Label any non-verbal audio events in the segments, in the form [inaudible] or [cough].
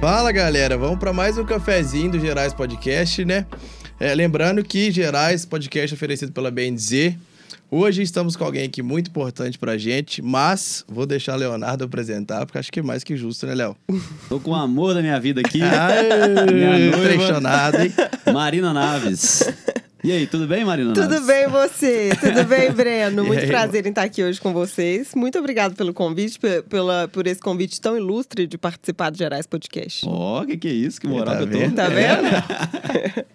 Fala galera, vamos para mais um cafezinho do Gerais Podcast, né? É, lembrando que Gerais Podcast é oferecido pela BNZ. Hoje estamos com alguém aqui muito importante pra gente, mas vou deixar o Leonardo apresentar, porque acho que é mais que justo, né, Léo? [laughs] Tô com o amor da minha vida aqui. Ai, Minha. Trechonado, hein? [laughs] Marina Naves. E aí, tudo bem, Marina Tudo Naves? bem você? Tudo bem, [laughs] Breno? Muito aí, prazer em estar aqui hoje com vocês. Muito obrigado pelo convite, pe- pela, por esse convite tão ilustre de participar do Gerais Podcast. Ó, que que é isso? Que moral Tá que eu tô. vendo? Tá vendo?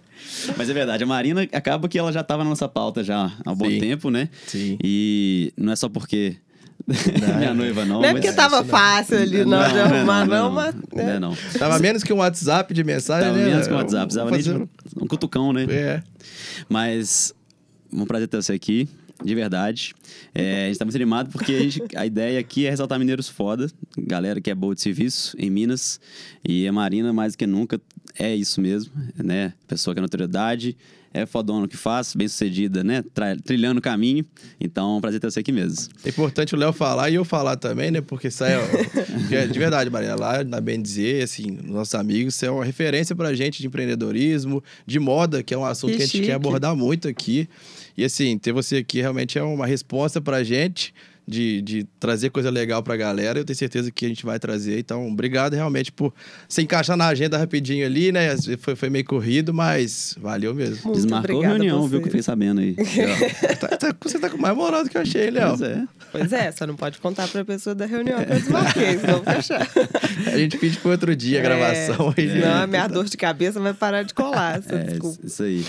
Mas é verdade, a Marina acaba que ela já tava na nossa pauta já há um bom tempo, né? Sim. E não é só porque [laughs] minha noiva não, Não é mas... porque tava isso não. fácil ali não, de arrumar, não, mas. Não, é não. Tava menos que um WhatsApp de mensagem, Tava né? menos que um WhatsApp, precisava nem fazer- de um cutucão, né? É. Mas um prazer ter você aqui, de verdade. É, a gente tá muito animado porque a, gente- a ideia aqui é ressaltar mineiros foda, galera que é boa de serviço em Minas. E a Marina, mais do que nunca, é isso mesmo, né? Pessoa que é notoriedade, é fodona no que faz, bem sucedida, né? Tra- trilhando o caminho. Então, é um prazer ter você aqui mesmo. É importante o Léo falar e eu falar também, né? Porque isso aí, ó, de- de verdade, Maria, lá na bem dizer, assim, nossos amigos, isso é uma referência pra gente de empreendedorismo, de moda, que é um assunto que, Que a gente chique. quer abordar muito aqui. E assim, ter você aqui realmente é uma resposta pra gente. De, de trazer coisa legal pra galera, eu tenho certeza que a gente vai trazer. Então, obrigado realmente por se encaixar na agenda rapidinho ali, né? Foi, foi meio corrido, mas valeu mesmo. Muito Desmarcou a reunião, viu? Que eu fiquei sabendo aí. [laughs] Tá- tá- você tá com mais moral do que eu achei, Léo. Pois é. Pois é, só não pode contar pra pessoa da reunião que eu desmarquei, [laughs] senão fechar. A gente pede pro outro dia a gravação. aí, Não, né? a minha dor de cabeça vai parar de colar. essa É, desculpa. isso aí.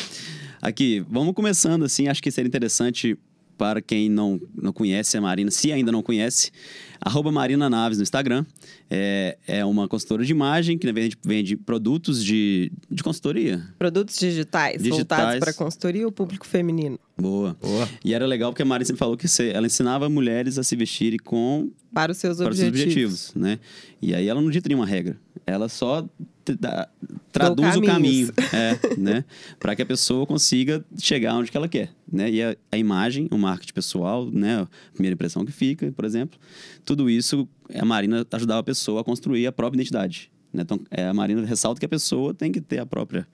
Aqui, vamos começando assim. Acho que seria interessante para quem não, não conhece a Marina, se ainda não conhece, arroba Marina Naves no Instagram. É, é uma consultora de imagem que na verdade vende produtos de, de consultoria. Produtos digitais, Digitais. voltados para consultoria ou público feminino. Boa. Boa. E era legal porque a Marina sempre falou que você- ela ensinava mulheres a se vestirem com Para os seus para os seus objetivos. objetivos, né? E aí ela não dita nenhuma regra. Ela só traduz o caminho, [laughs] é, né? Para que a pessoa consiga chegar onde que ela quer, né? E a, a imagem, o marketing pessoal, né? A primeira impressão que fica, por exemplo. Tudo isso, a Marina ajudava a pessoa a construir a própria identidade, né? Então, é, a Marina ressalta que a pessoa tem que ter a própria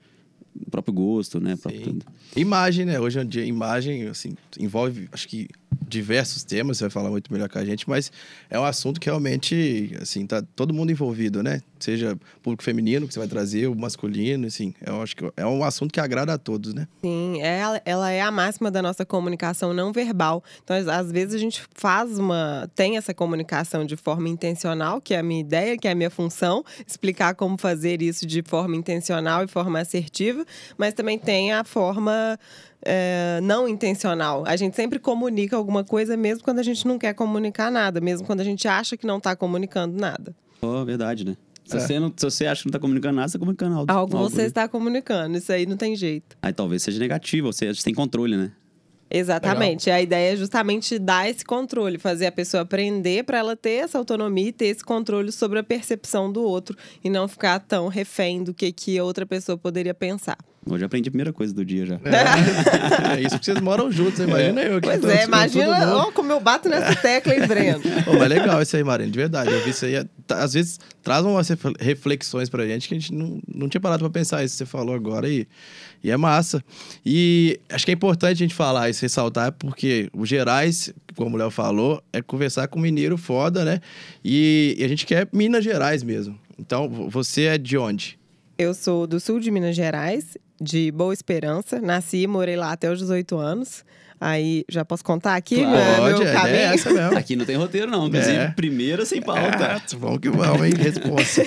próprio gosto, né? Próprio. Imagem, né? Hoje em dia, imagem, assim, envolve, acho que, diversos temas, você vai falar muito melhor que a gente, mas é um assunto que realmente, assim, tá todo mundo envolvido, né? Seja público feminino que você vai trazer, o masculino, assim, eu acho que é um assunto que agrada a todos, né? Sim, ela, ela é a máxima da nossa comunicação não verbal. Então, às, às vezes, a gente faz uma. tem essa comunicação de forma intencional, que é a minha ideia, que é a minha função, explicar como fazer isso de forma intencional e forma assertiva, mas também tem a forma. é, não intencional. A gente sempre comunica alguma coisa, mesmo quando a gente não quer comunicar nada, mesmo quando a gente acha que não está comunicando nada. Oh, verdade, né? Se, É. você não, se você acha que não tá comunicando nada, você tá comunicando algo. Algo algo, você né? está comunicando, isso aí não tem jeito. Aí talvez seja negativo, você tem controle, né? Exatamente. A ideia é justamente dar esse controle, fazer a pessoa aprender para ela ter essa autonomia e ter esse controle sobre a percepção do outro e não ficar tão refém do que, que a outra pessoa poderia pensar. Hoje eu aprendi a primeira coisa do dia já. É, [laughs] é isso que vocês moram juntos, imagina eu. Que Pois tô é, imagina ó, como eu bato nessa tecla, hein, Breno? [laughs] Pô, mas legal isso aí, Marina, de verdade. Eu vi isso aí. é- tá- Às vezes traz umas refle- reflexões pra gente que a gente não, não tinha parado pra pensar isso que você falou agora e, e é massa. E acho que é importante a gente falar isso, ressaltar, porque o Gerais, como o Léo falou, é conversar com mineiro foda, né? E, e a gente quer Minas Gerais mesmo. Então, vo- você é de onde? Eu sou do sul de Minas Gerais, de Boa Esperança. Nasci e morei lá até os 18 anos. Aí, já posso contar aqui Claro. meu, Pode, meu é caminho? essa mesmo. Aqui não tem roteiro, não. Inclusive, É. primeira sem pauta. Ah, vamos que vamos, hein? Resposta.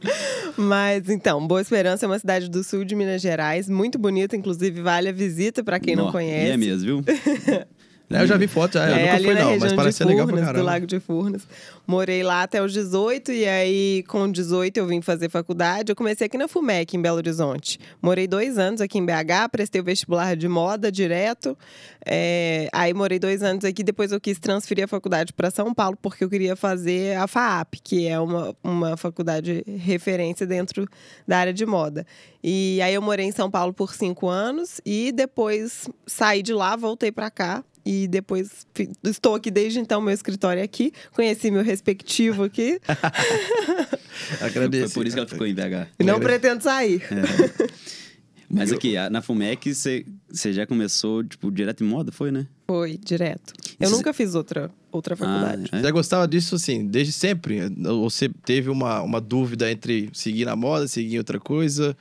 [laughs] Mas então, Boa Esperança é uma cidade do sul de Minas Gerais, muito bonita, inclusive vale a visita para quem Nó, não conhece. E é mesmo, viu? [laughs] É, eu já vi foto, já, eu É, nunca fui não, mas parece legal pra Furnas, do caramba. Lago de Furnas. Morei lá até os 18 e aí com 18 eu vim fazer faculdade. Eu comecei aqui na FUMEC, em Belo Horizonte. Morei dois anos aqui em BH, prestei o vestibular de moda direto. É, aí morei dois anos aqui, depois eu quis transferir a faculdade para São Paulo porque eu queria fazer a FAAP, que é uma, uma faculdade referência dentro da área de moda. E aí eu morei em São Paulo por cinco anos e depois saí de lá, voltei para cá e depois estou aqui desde então, meu escritório é aqui. Conheci meu respectivo aqui. [laughs] Agradeço. Foi por isso que ela ficou em BH. e não pretendo sair. [laughs] Mas aqui, na FUMEC, você você já começou, tipo, direto em moda, foi, né? Foi, direto. Eu Isso- nunca fiz outra, outra faculdade. Ah, é? Você gostava disso, assim, desde sempre? Ou você teve uma, uma dúvida entre seguir na moda, seguir em outra coisa?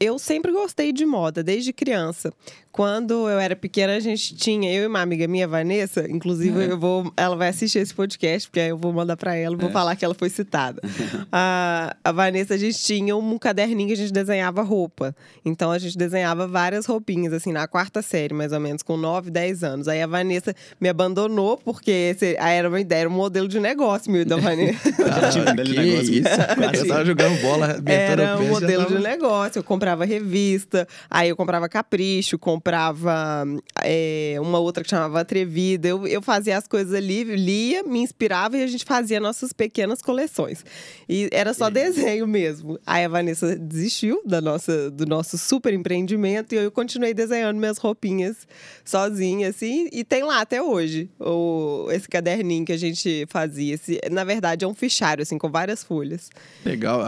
Eu sempre gostei de moda, desde criança. Quando eu era pequena, a gente tinha, eu e uma amiga minha, Vanessa, inclusive É. eu vou, ela vai assistir esse podcast, porque aí eu vou mandar pra ela e vou É. falar que ela foi citada. [laughs] a, a Vanessa, a gente tinha um caderninho que a gente desenhava roupa. Então a gente desenhava várias roupinhas, assim, na quarta série, mais ou menos, com 9, 10 anos. Aí a Vanessa me abandonou, porque esse, aí era uma ideia, era um modelo de negócio meu e da [laughs] Vanessa. Ah, que negócio. isso? Eu tava jogando bola, Era um modelo tava- de negócio. Eu comprava revista, aí eu comprava Capricho, comprava é, uma outra que chamava Atrevida. Eu, eu fazia as coisas ali, lia, me inspirava e a gente fazia nossas pequenas coleções. E era só desenho mesmo. Aí a Vanessa desistiu da nossa, do nosso super empreendimento e eu continuei desenhando minhas roupinhas sozinha, assim. E tem lá até hoje o, esse caderninho que a gente fazia. Esse, na verdade, é um fichário, assim, com várias folhas. Legal.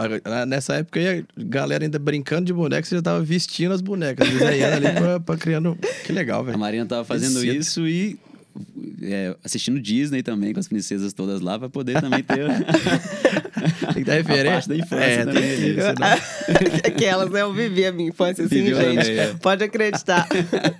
Nessa época a galera ainda brincando de boneca, você já tava vestindo as bonecas, desenhando ali pra, pra criando. Que legal, A velho. Marina tava fazendo isso e é, assistindo Disney também, com as princesas todas lá, pra poder também ter [laughs] Tem que dar a referência. parte da infância É, também. tem ali. que ser, não. Aquelas, né? Eu vivi a minha infância assim, Viveu gente. também, é. Pode acreditar.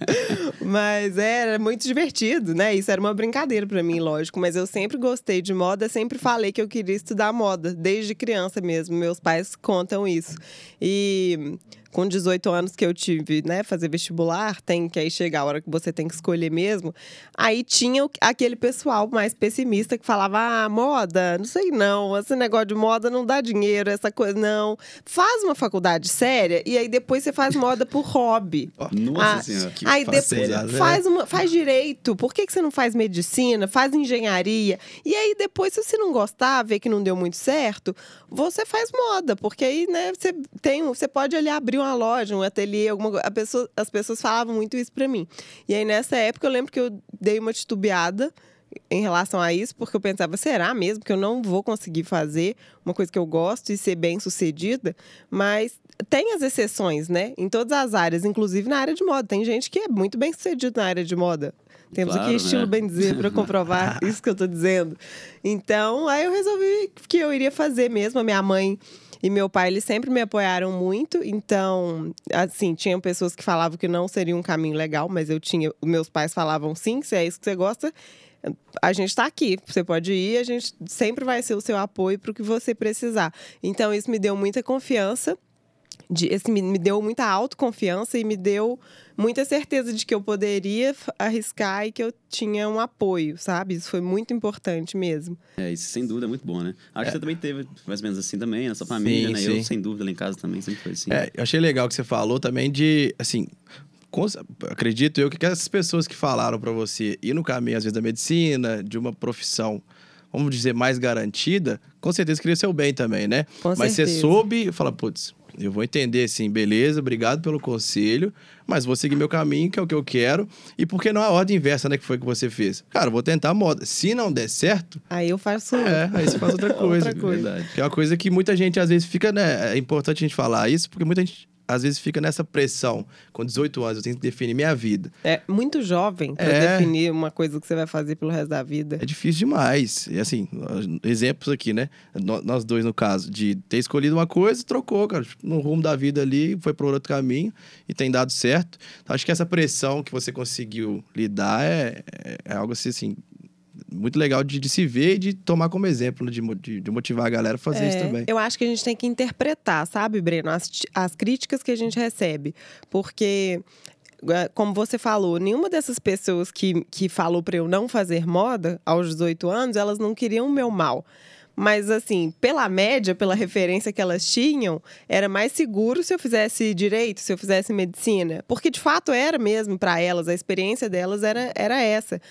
[laughs] mas era muito divertido, né? Isso era uma brincadeira pra mim, lógico. Mas eu sempre gostei de moda, sempre falei que eu queria estudar moda, desde criança mesmo. Meus pais contam isso. E com 18 anos que eu tive, né, fazer vestibular, tem que aí chegar a hora que você tem que escolher mesmo. Aí tinha aquele pessoal mais pessimista que falava: "Ah, moda, não sei não, esse negócio de moda não dá dinheiro, essa coisa não. Faz uma faculdade séria e aí depois você faz moda por hobby." Nossa Ah, senhora. que aí depois né? faz, uma, faz direito. Por que, que você não faz medicina? Faz engenharia. E aí, depois, se você não gostar, ver que não deu muito certo, você faz moda. Porque aí, né, você tem. um- Você pode ali abrir uma loja, um ateliê, alguma pessoa- As pessoas falavam muito isso pra mim. E aí, nessa época, eu lembro que eu dei uma titubeada em relação a isso, porque eu pensava, será mesmo que eu não vou conseguir fazer uma coisa que eu gosto e ser bem sucedida? Mas tem as exceções, né? Em todas as áreas, inclusive na área de moda. Tem gente que é muito bem sucedido na área de moda. Temos Claro, aqui estilo né? bem dizer para comprovar [laughs] isso que eu tô dizendo. Então, aí eu resolvi que eu iria fazer mesmo. A minha mãe e meu pai, eles sempre me apoiaram muito. Então, assim, tinham pessoas que falavam que não seria um caminho legal, mas eu tinha. Meus pais falavam sim, se é isso que você gosta, a gente está aqui. Você pode ir, a gente sempre vai ser o seu apoio para o que você precisar. Então, isso me deu muita confiança. De, esse me, me deu muita autoconfiança e me deu muita certeza de que eu poderia arriscar e que eu tinha um apoio, sabe? Isso foi muito importante mesmo. É, isso sem dúvida é muito bom, né? Acho que você também teve mais ou menos assim também, na sua família, Sim, né? sim. Eu, sem dúvida, lá em casa também sempre foi assim. É, eu achei legal que você falou também de, assim, acredito eu que essas pessoas que falaram pra você ir no caminho, às vezes, da medicina, de uma profissão, vamos dizer, mais garantida, com certeza queria seu bem também, né? Com Mas certeza. você soube e fala, putz, eu vou entender assim, beleza, obrigado pelo conselho, mas vou seguir meu caminho, que é o que eu quero. E por que não a ordem inversa, né, que foi que você fez? Cara, vou tentar a moda. Se não der certo, Aí eu faço. é, aí você faz outra [laughs] coisa. Outra coisa. Verdade. Que é uma coisa que muita gente às vezes fica, né? É importante a gente falar isso, porque muita gente às vezes fica nessa pressão. Com 18 anos, eu tenho que definir minha vida. É muito jovem para É. definir uma coisa que você vai fazer pelo resto da vida. É difícil demais. E assim, exemplos aqui, né? Nós dois, no caso, de ter escolhido uma coisa, trocou, cara, no rumo da vida ali, foi por outro caminho e tem dado certo. Então, acho que essa pressão que você conseguiu lidar é, é- é algo assim, assim, muito legal de, de se ver e de tomar como exemplo, de, de, de motivar a galera a fazer isso É, também. Eu acho que a gente tem que interpretar, sabe, Breno, as, as críticas que a gente recebe. Porque é, como você falou, nenhuma dessas pessoas que, que falou para eu não fazer moda aos 18 anos, elas não queriam o meu mal. Mas, assim, pela média, pela referência que elas tinham, era mais seguro se eu fizesse direito, se eu fizesse medicina. Porque, de fato, era mesmo para elas, a experiência delas era, era essa.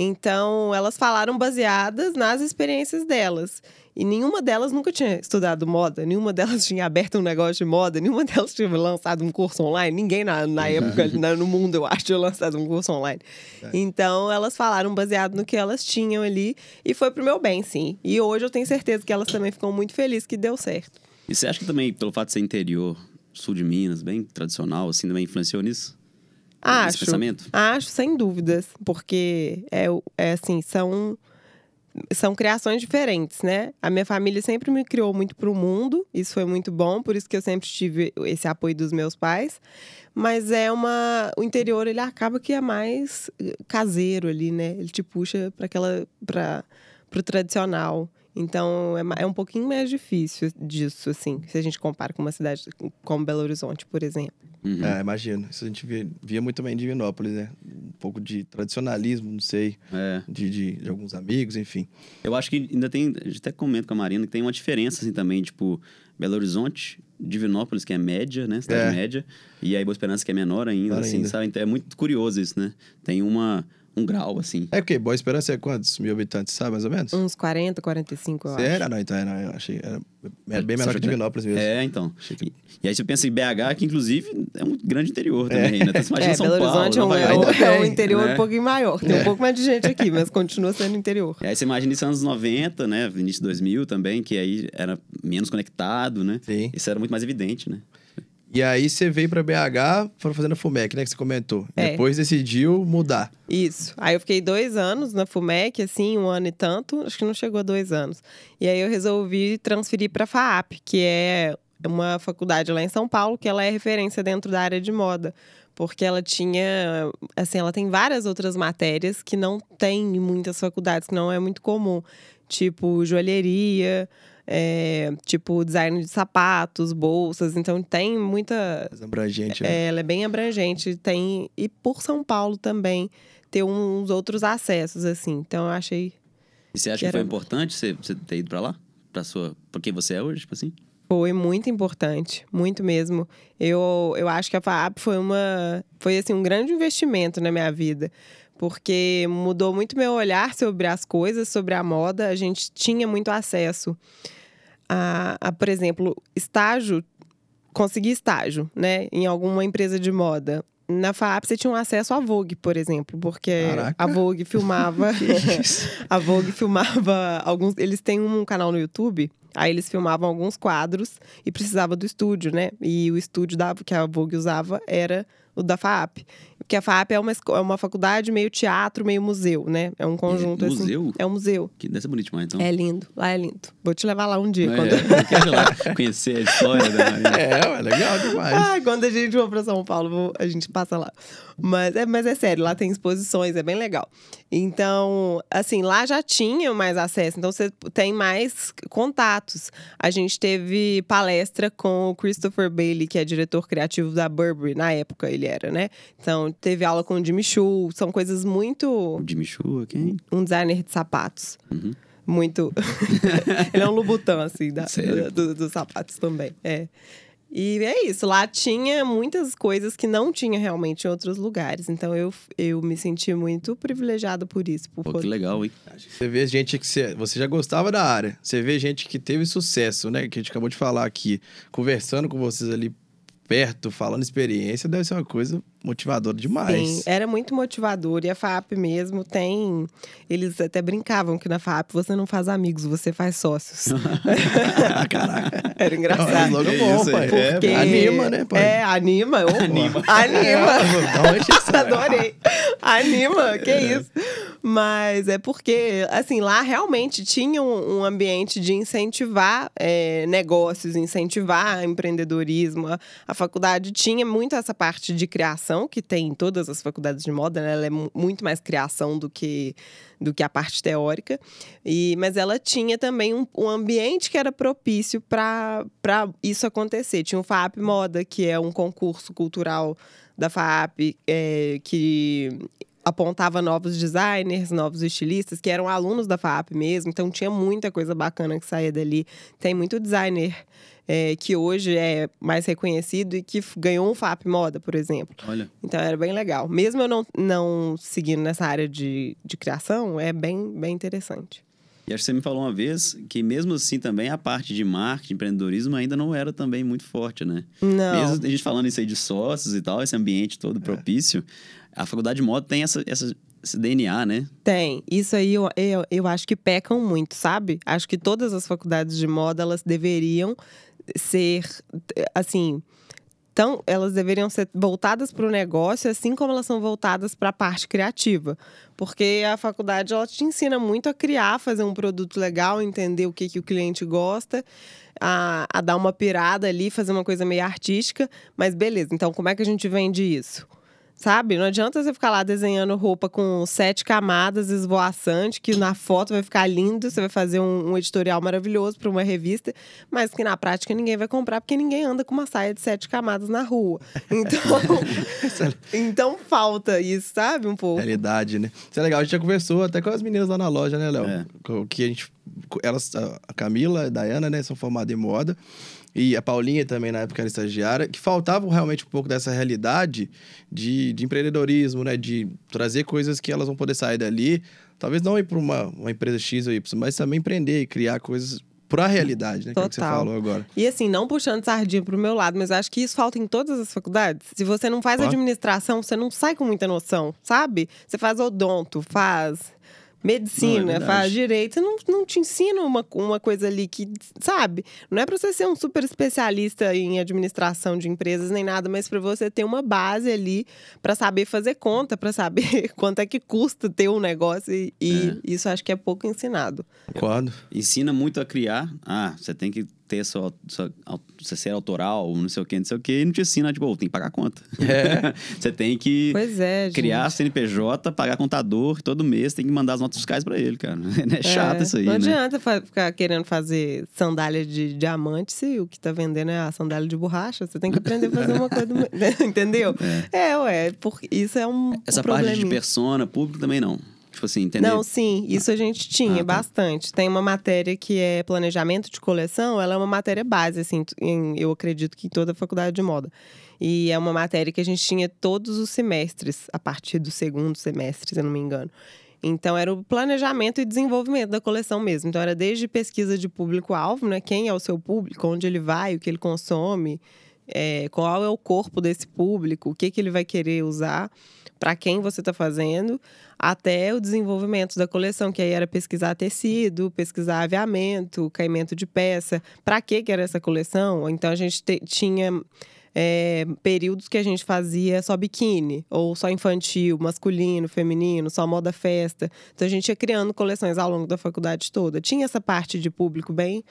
Então, elas falaram baseadas nas experiências delas. E nenhuma delas nunca tinha estudado moda, nenhuma delas [laughs] tinha aberto um negócio de moda, nenhuma delas tinha lançado um curso online. Ninguém na, na [laughs] época, no mundo, eu acho, tinha lançado um curso online. É. Então, elas falaram baseado no que elas tinham ali e foi pro meu bem, sim. E hoje eu tenho certeza que elas também ficam muito felizes que deu certo. E você acha que também, pelo fato de ser interior, sul de Minas, bem tradicional, assim, também influenciou nisso? Acho. Acho, sem dúvidas. Porque é, é assim, são são criações diferentes, né? A minha família sempre me criou muito para o mundo, isso foi muito bom, por isso que eu sempre tive esse apoio dos meus pais. Mas é uma. O interior ele acaba que é mais eh, caseiro ali, né? Ele te puxa para aquela. para o tradicional. Então é, é um pouquinho mais difícil disso, assim, se a gente compara com uma cidade como Belo Horizonte, por exemplo. Uhum. É, imagino. Isso a gente via, via, muito também em Divinópolis, né? Um pouco de tradicionalismo, não sei, é. de, de, de, alguns amigos, enfim. Eu acho que ainda tem, a gente até comenta com a Marina, que tem uma diferença, assim, também, tipo, Belo Horizonte, Divinópolis, que é média, né? Cidade é. média, e aí Boa Esperança, que é menor ainda, assim, ainda. sabe? Então é muito curioso isso, né? Tem uma um grau, assim. É porque Boa Esperança é quantos mil habitantes, sabe, mais ou menos? Uns 40, 45, eu Sério? acho. Não, então era, eu achei, era, era bem menor que, Divinópolis mesmo. É, então. Que... E, e, aí você pensa em BH, que inclusive é um grande interior é. também, né? Então, você imagina é, São Belo Paulo, Horizonte é um, é, é um interior né? um pouquinho maior. Tem um é. pouco mais de gente aqui, mas continua sendo interior. E aí você imagina isso anos 90, né? Início de 2000 também, que aí era menos conectado, né? Sim. Isso era muito mais evidente, né? E aí você veio para BH, foram fazendo a FUMEC, né? Que você comentou. É. Depois decidiu mudar. Isso. Aí eu fiquei dois anos na FUMEC, assim, um ano e tanto. Acho que não chegou a dois anos. E aí eu resolvi transferir para FAAP, que é uma faculdade lá em São Paulo, que ela é referência dentro da área de moda. Porque ela tinha, assim, ela tem várias outras matérias que não tem em muitas faculdades, que não é muito comum. Tipo, joalheria, é, tipo design de sapatos, bolsas, então tem muita. Mais abrangente, né? É, ela é bem abrangente. Tem. E por São Paulo também ter uns outros acessos, assim. Então eu achei. E você acha que, que foi importante você, você ter ido para lá? Pra sua. Por quem você é hoje, tipo assim? Foi muito importante, muito mesmo. Eu, eu acho que a FAAP foi uma foi assim um grande investimento na minha vida, porque mudou muito meu olhar sobre as coisas, sobre a moda. A gente tinha muito acesso a, a, por exemplo, estágio, conseguir estágio, né, em alguma empresa de moda. Na FAP você tinha um acesso à Vogue, por exemplo, porque Caraca. a Vogue filmava. [laughs] [laughs] a Vogue filmava alguns. Eles têm um canal no YouTube, aí eles filmavam alguns quadros e precisava do estúdio, né? E o estúdio da, que a Vogue usava era o da FAP. Porque a FAP é uma, é uma faculdade meio teatro, meio museu, né? É um conjunto é, assim. Museu? É um museu. Que deve ser bonito demais, então. É lindo. Lá é lindo. Vou te levar lá um dia. É, quando... eu quero lá conhecer a história da É, é legal demais. Ah, quando a gente for pra São Paulo, a gente passa lá. Mas é, mas é sério, lá tem exposições, é bem legal. Então, assim, lá já tinha mais acesso, então você tem mais contatos. A gente teve palestra com o Christopher Bailey, que é diretor criativo da Burberry, na época ele era, né? Então, teve aula com o Jimmy Choo, são coisas muito. O Jimmy Choo, quem? Um designer de sapatos. Uhum. Muito. [laughs] ele é um lubutão, assim, da, dos do, do sapatos também. É. E é isso, lá tinha muitas coisas que não tinha realmente em outros lugares. Então eu, eu me senti muito privilegiado por isso. Por Pô, poder... que legal, hein? Você vê gente que você, você já gostava da área. Você vê gente que teve sucesso, né? Que a gente acabou de falar aqui, conversando com vocês ali perto, falando experiência, deve ser uma coisa motivadora demais. Sim, era muito motivador. E a FAP mesmo tem. Eles até brincavam que na FAP você não faz amigos, você faz sócios. [laughs] Caraca. Era engraçado. Não, é bom, pai. Porque... É, anima, né, pai? É, anima. Oh, anima. [laughs] Anima. [laughs] Adorei. Anima, que é. isso. Mas é porque, assim, lá realmente tinha um, um ambiente de incentivar é, negócios, incentivar empreendedorismo. A, a faculdade tinha muito essa parte de criação, que tem em todas as faculdades de moda, né? Ela é muito mais criação do que, do que a parte teórica. E, mas ela tinha também um, um ambiente que era propício para isso acontecer. Tinha o FAP Moda, que é um concurso cultural da FAP é, que apontava novos designers, novos estilistas, que eram alunos da FAP mesmo. Então tinha muita coisa bacana que saía dali. Tem muito designer é, que hoje é mais reconhecido e que ganhou um FAP Moda, por exemplo. Olha. Então era bem legal. Mesmo eu não, não seguindo nessa área de, de criação, é bem, bem interessante. E acho que você me falou uma vez que mesmo assim também a parte de marketing, empreendedorismo ainda não era também muito forte, né? Não. Mesmo a gente falando isso aí de sócios e tal, esse ambiente todo propício, a faculdade de moda tem essa, essa, esse DNA, né? Tem. Isso aí eu, eu, eu acho que pecam muito, sabe? Acho que todas as faculdades de moda, elas deveriam ser, assim... Então, elas deveriam ser voltadas para o negócio, assim como elas são voltadas para a parte criativa. Porque a faculdade ela te ensina muito a criar, fazer um produto legal, entender o que, que o cliente gosta, a, a dar uma pirada ali, fazer uma coisa meio artística. Mas beleza, então como é que a gente vende isso? Sabe? Não adianta você ficar lá desenhando roupa com sete camadas, esvoaçante, que na foto vai ficar lindo, você vai fazer um, um editorial maravilhoso para uma revista, mas que na prática ninguém vai comprar, porque ninguém anda com uma saia de sete camadas na rua. Então, [laughs] então falta isso, sabe? Um pouco. Realidade, né? Isso é legal. A gente já conversou até com as meninas lá na loja, né, Léo? É. Que a gente. Elas, a Camila e a Dayana, né, são formadas em moda. E a Paulinha também, na época, era estagiária, que faltava realmente um pouco dessa realidade de, de empreendedorismo, né? De trazer coisas que elas vão poder sair dali. Talvez não ir para uma, uma empresa X ou Y, mas também empreender e criar coisas para a realidade, né? Que é que você Total. falou agora. E assim, não puxando sardinha pro meu lado, mas eu acho que isso falta em todas as faculdades. Se você não faz Ó. administração, você não sai com muita noção, sabe? Você faz odonto, faz medicina, Não, é faz direito, você não, não te ensina uma, uma coisa ali que, sabe? Não é pra você ser um super especialista em administração de empresas nem nada, mas pra você ter uma base ali pra saber fazer conta, pra saber [laughs] quanto é que custa ter um negócio e, e isso acho que é pouco ensinado. Concordo. Ensina muito a criar. Ah, você tem que ter sua, sua você ser autoral, não sei o que, não sei o que, e não te ensina, tipo, "Ô, tem que pagar a conta. É. [laughs] você tem que Pois é, gente. criar CNPJ, pagar contador, todo mês tem que mandar as notas fiscais pra ele, cara. [laughs] É chato É, isso aí, Não né? adianta ficar querendo fazer sandália de diamante se o que tá vendendo é a sandália de borracha. Você tem que aprender a fazer uma coisa. do- [laughs] Entendeu? É, ué. Porque isso é um. Essa um parte de persona público também não. Tipo assim, entender. Não, sim, isso a gente tinha Ah, tá. bastante. Tem uma matéria que é planejamento de coleção, ela é uma matéria base, assim, em- eu acredito que em toda a faculdade de moda. E é uma matéria que a gente tinha todos os semestres, a partir do segundo semestre, se eu não me engano. Então, era o planejamento e desenvolvimento da coleção mesmo. Então, era desde pesquisa de público-alvo, né? Quem é o seu público, onde ele vai, o que ele consome, é, qual é o corpo desse público, o que, que ele vai querer usar, para quem você está fazendo, até o desenvolvimento da coleção, que aí era pesquisar tecido, pesquisar aviamento, caimento de peça, para que que era essa coleção? Então a gente te- tinha é, períodos que a gente fazia só biquíni, ou só infantil, masculino, feminino, só moda festa. Então a gente ia criando coleções ao longo da faculdade toda. Tinha essa parte de público bem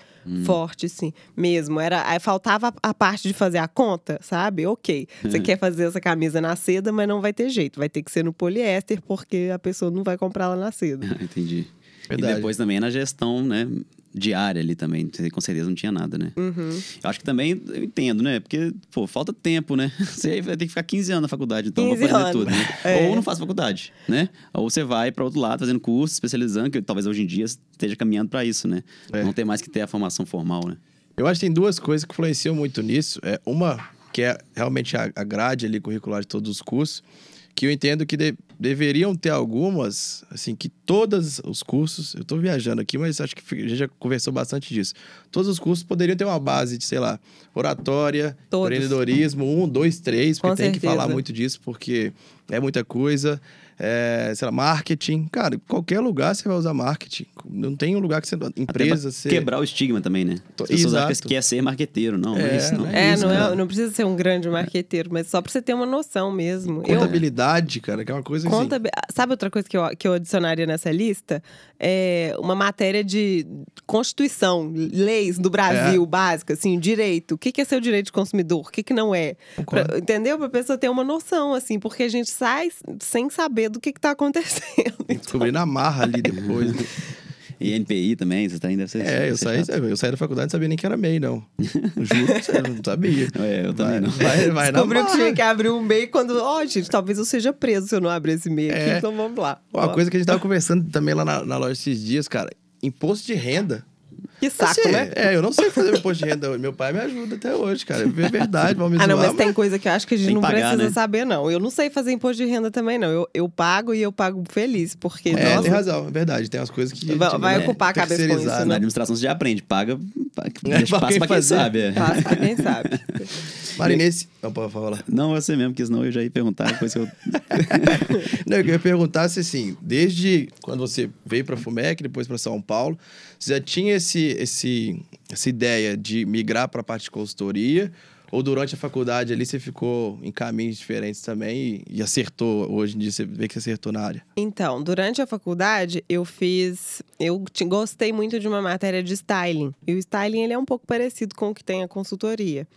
forte, sim, mesmo. Era, aí faltava a a parte de fazer a conta, sabe? Ok, você quer fazer essa camisa na seda, mas não vai ter jeito. Vai ter que ser no poliéster, porque a pessoa não vai comprar ela na seda. [laughs] Entendi. Verdade. E depois também na gestão, né? Diária ali também. Com certeza não tinha nada, né? Uhum. Eu acho que também eu entendo, né? Porque, pô, falta tempo, né? [laughs] Você vai ter que ficar 15 anos na faculdade, então, pra 15 aprender anos. tudo, né? É. Ou não faz faculdade, né? Ou você vai para outro lado fazendo curso, especializando, que talvez hoje em dia esteja caminhando para isso, né? É. Não ter mais que ter a formação formal, né? Eu acho que tem duas coisas que influenciam muito nisso. É uma que é realmente a grade ali curricular de todos os cursos, que eu entendo que de- deveriam ter algumas, assim, que todos os cursos, eu tô viajando aqui, mas acho que a gente já conversou bastante disso. Todos os cursos poderiam ter uma base de, sei lá, oratória, Todos. empreendedorismo, um, dois, três, porque Com tem que certeza. falar muito disso, porque é muita coisa. É, sei lá, marketing. Cara, em qualquer lugar você vai usar marketing. Não tem um lugar que você. Empresa, Até você. pra quebrar o estigma também, né? To- As pessoas acham Exato. que quer ser marqueteiro. Não, não é É, isso, não. não É, isso, não, é, não precisa ser um grande marqueteiro, mas só pra você ter uma noção mesmo. Eu, Contabilidade, cara, que é uma coisa assim. Sabe outra coisa que eu, que eu adicionaria nessa lista? É uma matéria de Constituição, leis do Brasil, básica, assim, direito. O que que é seu direito de consumidor? O que, que não é? Pra- entendeu? Pra pessoa ter uma noção, assim, porque a gente sai sem saber do que, que tá acontecendo. Descobrir na marra ali depois. né? [laughs] E NPI também, você tá ainda ser. É, eu saí, chato. eu saí da faculdade e não sabia nem que era MEI, não. [laughs] Juro, sério, não sabia. [laughs] É, eu também vai, não. Vai, vai na Descobriu que tinha que abrir um MEI quando. Ó, gente, talvez eu seja preso se eu não abrir esse MEI aqui, É. então vamos lá. Uma coisa que a gente tava conversando também lá na, na loja esses dias, cara. Imposto de renda. Que saco, Assim, né? É, eu não sei fazer meu imposto de renda. Meu pai me ajuda até hoje, cara. É verdade, vamos me Ah, não, zoar, mas tem coisa que eu acho que a gente não pagar, precisa né? saber, não. Eu não sei fazer imposto de renda também, não. Eu, eu pago e eu pago feliz, porque, É, nossa, tem razão, é verdade. Tem umas coisas que. Vai- tipo, vai né, ocupar a cabeça com isso, Na né? administração você já aprende, paga, pa- É, pra passa quem pra quem fazer. sabe. é. Passa pra quem sabe. [laughs] Marinense. Não, pode falar. Não, você mesmo, porque senão eu já ia perguntar depois que eu. [laughs] Não, eu queria perguntar se, assim, desde quando você veio para Fumec, depois para São Paulo, você já tinha esse, esse, essa ideia de migrar para a parte de consultoria? Ou durante a faculdade ali você ficou em caminhos diferentes também e, e acertou? Hoje em dia você vê que você acertou na área. Então, durante a faculdade, eu fiz. Eu te- gostei muito de uma matéria de styling. E o styling ele é um pouco parecido com o que tem a consultoria.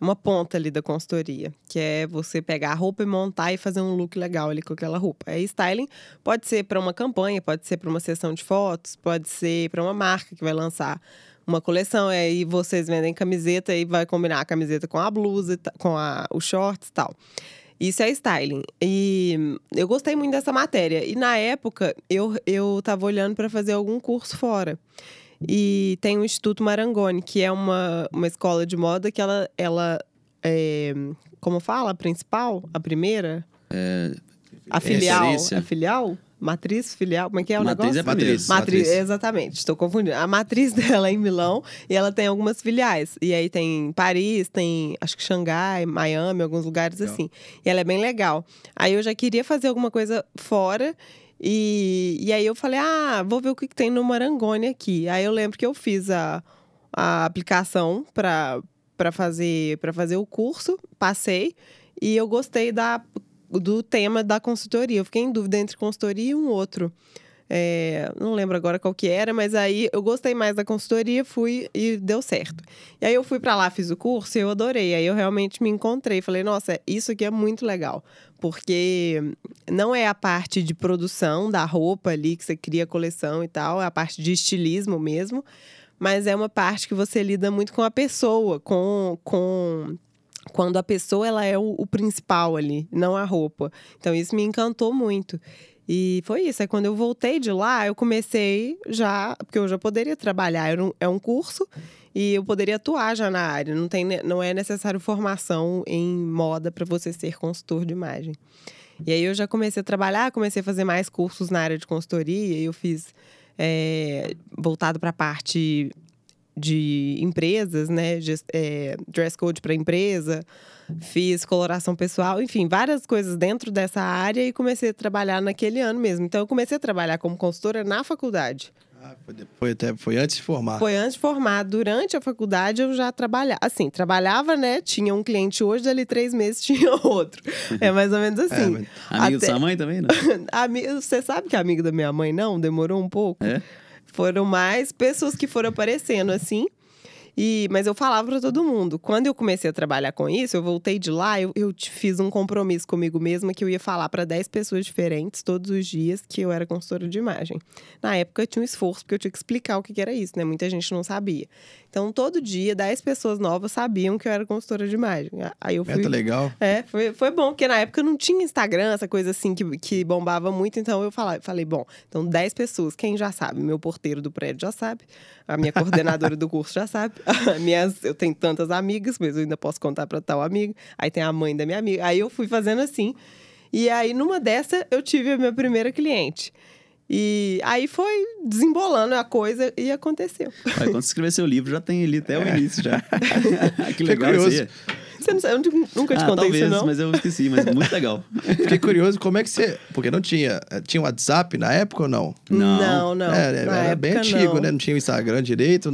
Uma ponta ali da consultoria, que é você pegar a roupa e montar e fazer um look legal ali com aquela roupa. Aí, styling pode ser para uma campanha, pode ser para uma sessão de fotos, pode ser para uma marca que vai lançar uma coleção. E aí vocês vendem camiseta e vai combinar a camiseta com a blusa, com a, os shorts e tal. Isso é styling. E eu gostei muito dessa matéria. E na época, eu, eu tava olhando para fazer algum curso fora. E tem o Instituto Marangoni, que é uma, uma escola de moda que ela, ela é, como fala, a principal, a primeira? a filial. referência. A filial? Matriz, filial, como é que é o Matriz negócio? é primeiro. Matriz. Matriz, exatamente, estou confundindo. A matriz [laughs] dela é em Milão e ela tem algumas filiais. E aí tem Paris, tem acho que Xangai, Miami, alguns lugares Legal. assim. E ela é bem legal. Aí eu já queria fazer alguma coisa fora. E, e aí eu falei, ah, vou ver o que, que tem no Marangoni aqui. Aí eu lembro que eu fiz a, a aplicação para fazer, fazer o curso, passei. E eu gostei da, do tema da consultoria. Eu fiquei em dúvida entre consultoria e um outro. É, não lembro agora qual que era, mas aí eu gostei mais da consultoria, fui e deu certo. E aí eu fui para lá, fiz o curso e eu adorei. Aí eu realmente me encontrei, falei, nossa, isso aqui é muito legal, porque não é a parte de produção da roupa ali que você cria a coleção e tal, é a parte de estilismo mesmo, mas é uma parte que você lida muito com a pessoa, com com quando a pessoa ela é o, o principal ali, não a roupa. Então isso me encantou muito. E foi isso. Aí quando eu voltei de lá, eu comecei já, porque eu já poderia trabalhar. É um curso e eu poderia atuar já na área. Não, tem, ne- não é necessário formação em moda para você ser consultor de imagem. E aí eu já comecei a trabalhar, comecei a fazer mais cursos na área de consultoria. Eu fiz é, voltado para a parte de empresas, né? É, dress code para empresa, fiz coloração pessoal, enfim, várias coisas dentro dessa área e comecei a trabalhar naquele ano mesmo. Então, eu comecei a trabalhar como consultora na faculdade. Ah, foi, de- foi até, foi antes de formar. Foi antes de formar. Durante a faculdade, eu já trabalhava. Assim, trabalhava, né? Tinha um cliente hoje, dali três meses [laughs] tinha outro. É mais ou menos [laughs] assim. mas- Amigo Até- da sua mãe também, não? [laughs] Ami- Você sabe que é amigo da minha mãe, não? Demorou um pouco. É? Foram mais pessoas que foram aparecendo, assim. E, mas eu falava para todo mundo. Quando eu comecei a trabalhar com isso, eu voltei de lá, eu, eu fiz um compromisso comigo mesma que eu ia falar para 10 pessoas diferentes todos os dias que eu era consultora de imagem. Na época eu tinha um esforço, porque eu tinha que explicar o que que era isso, né? Muita gente não sabia. Então, todo dia, 10 pessoas novas sabiam que eu era consultora de imagem. Aí eu fui. Meta legal. É, foi, foi bom, porque na época não tinha Instagram, essa coisa assim que, que bombava muito, então eu falei, falei, bom, então 10 pessoas, quem já sabe? Meu porteiro do prédio já sabe, a minha coordenadora do curso já sabe, [laughs] minhas, eu tenho tantas amigas, mas eu ainda posso contar para tal amiga, aí tem a mãe da minha amiga, aí eu fui fazendo assim, e aí numa dessa eu tive a minha primeira cliente. E aí foi desembolando a coisa e aconteceu. Aí, quando você escrever seu livro, já tem ali até o início já. [laughs] que legal curioso. isso aí. Você não sabe, eu nunca te Ah, contei talvez, isso, não? mas eu esqueci, mas muito legal. [laughs] Fiquei curioso como é que você. Porque não tinha. eh, Tinha WhatsApp na época ou não? Não. não. não. É, era bem época, antigo, não. né? Não tinha o Instagram direito.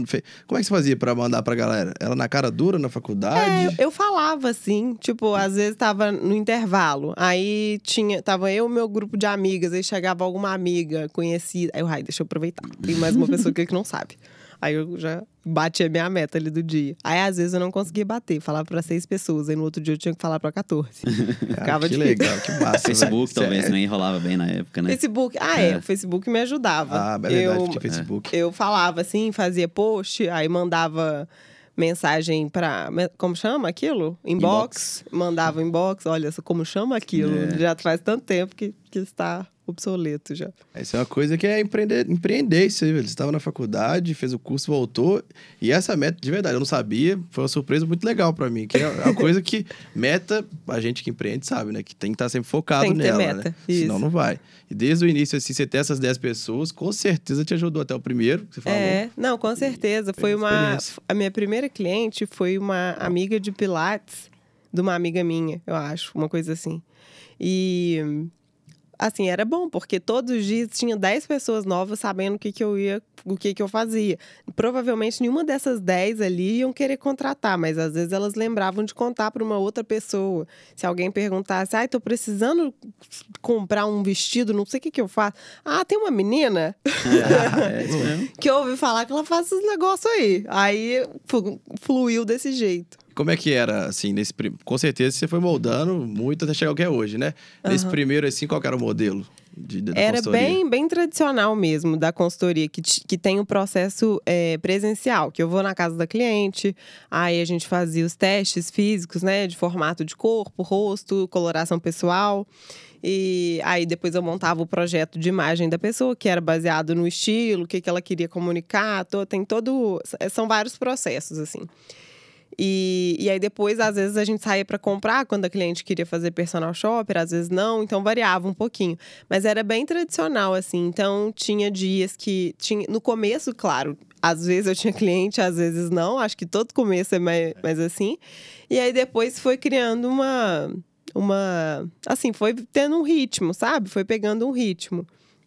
Como é que você fazia pra mandar pra galera? Era na cara dura, na faculdade? É, eu falava assim, tipo, às vezes tava no intervalo. Aí tinha, tava eu e meu grupo de amigas, aí chegava alguma amiga conhecida. Aí eu, ai, deixa eu aproveitar. Tem mais uma pessoa aqui que não sabe. Aí eu já bati a minha meta ali do dia. Aí às vezes eu não conseguia bater, falava pra seis pessoas. Aí no outro dia eu tinha que falar pra 14. [laughs] Ficava que difícil. legal, que massa. Facebook velho. talvez também rolava bem na época, né? Facebook, ah, é. É. o Facebook me ajudava. Ah, é verdade, eu, tinha Facebook. eu falava assim, fazia post, aí mandava mensagem pra. me- Como chama aquilo? Inbox. Mandava inbox. Olha, como chama aquilo? É. Já faz tanto tempo que, que está obsoleto já. Isso é uma coisa que é empreender, empreender isso aí, velho. Você estava na faculdade, fez o curso, voltou. E essa meta, de verdade, eu não sabia. Foi uma surpresa muito legal pra mim. Que é uma coisa que meta, a gente que empreende sabe, né? Que tem que estar sempre focado Tem que ter nela, meta, né? isso. Senão não vai. E desde o início, assim, você ter essas 10 pessoas, com certeza te ajudou até o primeiro, que você falou. É, não, com certeza. Foi Teve uma. A minha primeira cliente foi uma amiga de Pilates, de uma amiga minha, eu acho, uma coisa assim. E. Assim, era bom, porque todos os dias tinha 10 pessoas novas sabendo o que, que eu ia, o que, que eu fazia. Provavelmente nenhuma dessas 10 ali iam querer contratar, mas às vezes elas lembravam de contar para uma outra pessoa. Se alguém perguntasse, ai, tô precisando comprar um vestido, não sei o que, que eu faço. Ah, tem uma menina [laughs] É, mesmo. que eu ouvi falar que ela faz esses negócios aí. Aí fluiu desse jeito. Como é que era, assim, nesse... prim- Com certeza você foi moldando muito até chegar ao que é hoje, né? Nesse primeiro, assim, qual era o modelo de, da Era consultoria? bem, bem tradicional mesmo da consultoria, que, que tem o processo é, presencial, que eu vou na casa da cliente, aí a gente fazia os testes físicos, né, de formato de corpo, rosto, coloração pessoal. E aí depois eu montava o projeto de imagem da pessoa, que era baseado no estilo, o que, que ela queria comunicar, to- tem todo. São vários processos, assim. E, e aí depois, às vezes, a gente saía para comprar quando a cliente queria fazer personal shopper, às vezes não, então variava um pouquinho. Mas era bem tradicional, assim. Então tinha dias que. Tinha, no começo, claro, às vezes eu tinha cliente, às vezes não. Acho que todo começo é mais, mais assim. E aí depois foi criando uma. Uma. Assim, foi tendo um ritmo, sabe? Foi pegando um ritmo.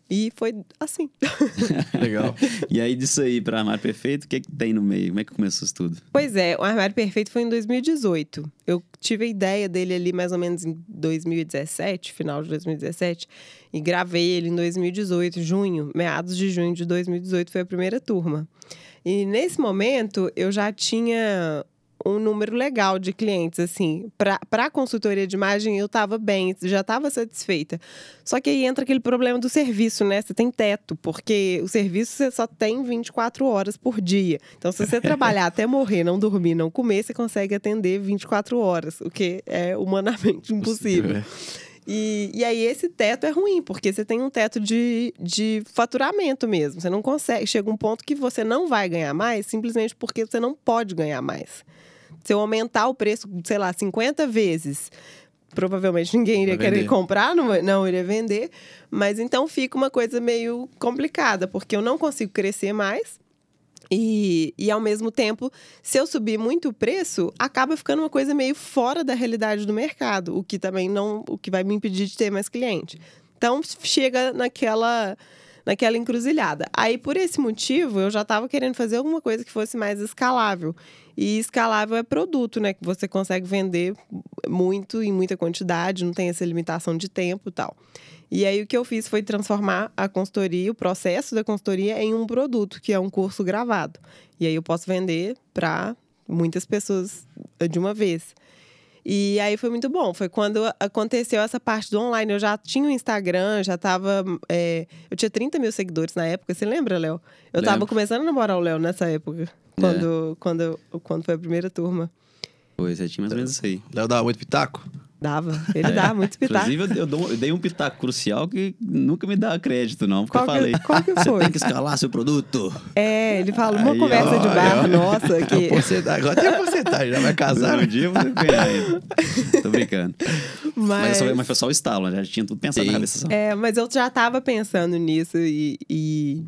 E foi assim. [laughs] Legal. E aí, disso aí pra Armário Perfeito, o que, que tem no meio? Como é que começou isso tudo? Pois é, o Armário Perfeito foi em 2018. Eu tive a ideia dele ali mais ou menos em 2017, final de 2017, e gravei ele em 2018, junho, meados de junho de 2018 foi a primeira turma. E nesse momento eu já tinha um número legal de clientes, assim. Para a consultoria de imagem, eu estava bem, já estava satisfeita. Só que aí entra aquele problema do serviço, né? Você tem teto, porque o serviço você só tem 24 horas por dia. Então, se você trabalhar [laughs] até morrer, não dormir, não comer, você consegue atender 24 horas, o que é humanamente impossível. E, e aí, esse teto é ruim, porque você tem um teto de, de faturamento mesmo. Você não consegue. Chega um ponto que você não vai ganhar mais, simplesmente porque você não pode ganhar mais. Se eu aumentar o preço, sei lá, 50 vezes, provavelmente ninguém iria querer vender. comprar, não, não iria vender. Mas então fica uma coisa meio complicada, porque eu não consigo crescer mais. E, e ao mesmo tempo, se eu subir muito o preço, acaba ficando uma coisa meio fora da realidade do mercado, o que também não, o que vai me impedir de ter mais cliente. Então chega naquela naquela encruzilhada. Aí por esse motivo, eu já estava querendo fazer alguma coisa que fosse mais escalável. E escalável é produto, né, que você consegue vender muito em muita quantidade, não tem essa limitação de tempo e tal. E aí o que eu fiz foi transformar a consultoria, o processo da consultoria em um produto, que é um curso gravado. E aí eu posso vender para muitas pessoas de uma vez. E aí foi muito bom. Foi quando aconteceu essa parte do online. Eu já tinha o Instagram, já tava. é, eu tinha 30 mil seguidores na época. Você lembra, Léo? Eu tava Lembro. começando a namorar o Léo nessa época. Quando, quando, quando foi a primeira turma. Pois é, tinha mais ou menos isso aí. Léo dava muito pitaco? Dava. Ele dá muito espetáculo. Inclusive, eu, dou- eu dei um pitaco crucial que nunca me dá crédito, não, porque Qual eu que- falei. qual que Você foi?" tem que escalar seu produto. É, ele fala uma Aí, conversa ó, de bar, ó. nossa, que. Agora tem a porcentagem, já vai casar. Um dia vou ganhar ainda. Tô brincando. Mas, Mas, só- mas foi só o estalo, né? já tinha tudo pensado Sim. na cabeça só. é, mas eu já tava pensando nisso e, e,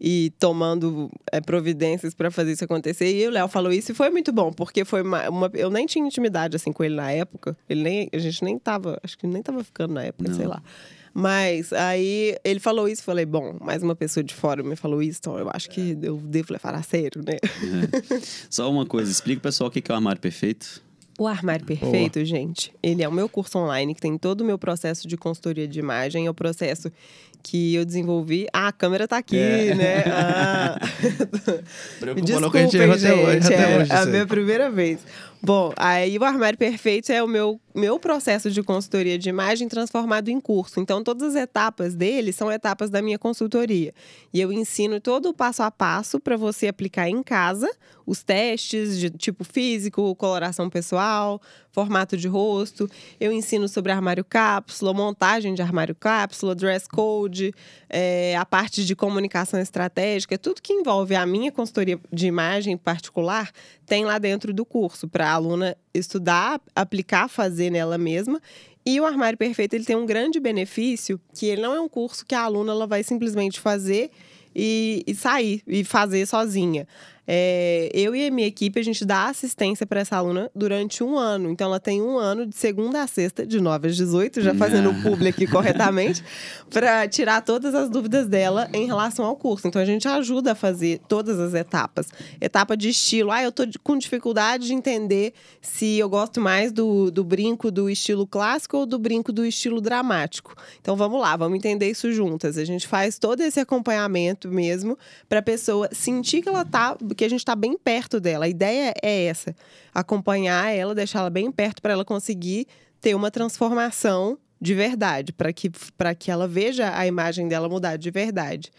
e tomando é, providências para fazer isso acontecer. E o Léo falou isso e foi muito bom, porque foi uma, uma- Eu nem tinha intimidade assim com ele na época. Ele nem, a gente nem tava. Acho que nem tava ficando na época, Não. sei lá. Mas aí ele falou isso, falei, bom, mais uma pessoa de fora me falou isso, então eu acho que eu devo levar a sério, né? Só uma coisa, explica pro pessoal o que é o armário perfeito. O Armário Perfeito, gente, ele é o meu curso online que tem todo o meu processo de consultoria de imagem, é o processo que eu desenvolvi. Ah, a câmera tá aqui, É. né? [laughs] Ah. A gente até hoje. Até é hoje a isso aí. minha primeira vez. Bom, aí o Armário Perfeito é o meu, meu processo de consultoria de imagem transformado em curso. Então, todas as etapas dele são etapas da minha consultoria. E eu ensino todo o passo a passo para você aplicar em casa os testes de tipo físico, coloração pessoal, formato de rosto. Eu ensino sobre armário cápsula, montagem de armário cápsula, dress code, é, a parte de comunicação estratégica, tudo que envolve a minha consultoria de imagem particular tem lá dentro do curso para a aluna estudar, aplicar, fazer nela mesma. E o Armário Perfeito ele tem um grande benefício que ele não é um curso que a aluna ela vai simplesmente fazer e, e sair e fazer sozinha. É, eu e a minha equipe, a gente dá assistência para essa aluna durante um ano. Então, ela tem um ano de segunda a sexta, de 9 às 18, já fazendo o publi aqui [laughs] corretamente, para tirar todas as dúvidas dela em relação ao curso. Então, a gente ajuda a fazer todas as etapas. Etapa de estilo. Ah, eu tô com dificuldade de entender se eu gosto mais do, do brinco do estilo clássico ou do brinco do estilo dramático. Então, vamos lá, vamos entender isso juntas. A gente faz todo esse acompanhamento mesmo para a pessoa sentir que ela tá, que a gente está bem perto dela. A ideia é essa: acompanhar ela, deixar ela bem perto para ela conseguir ter uma transformação de verdade, para que, para que ela veja a imagem dela mudar de verdade.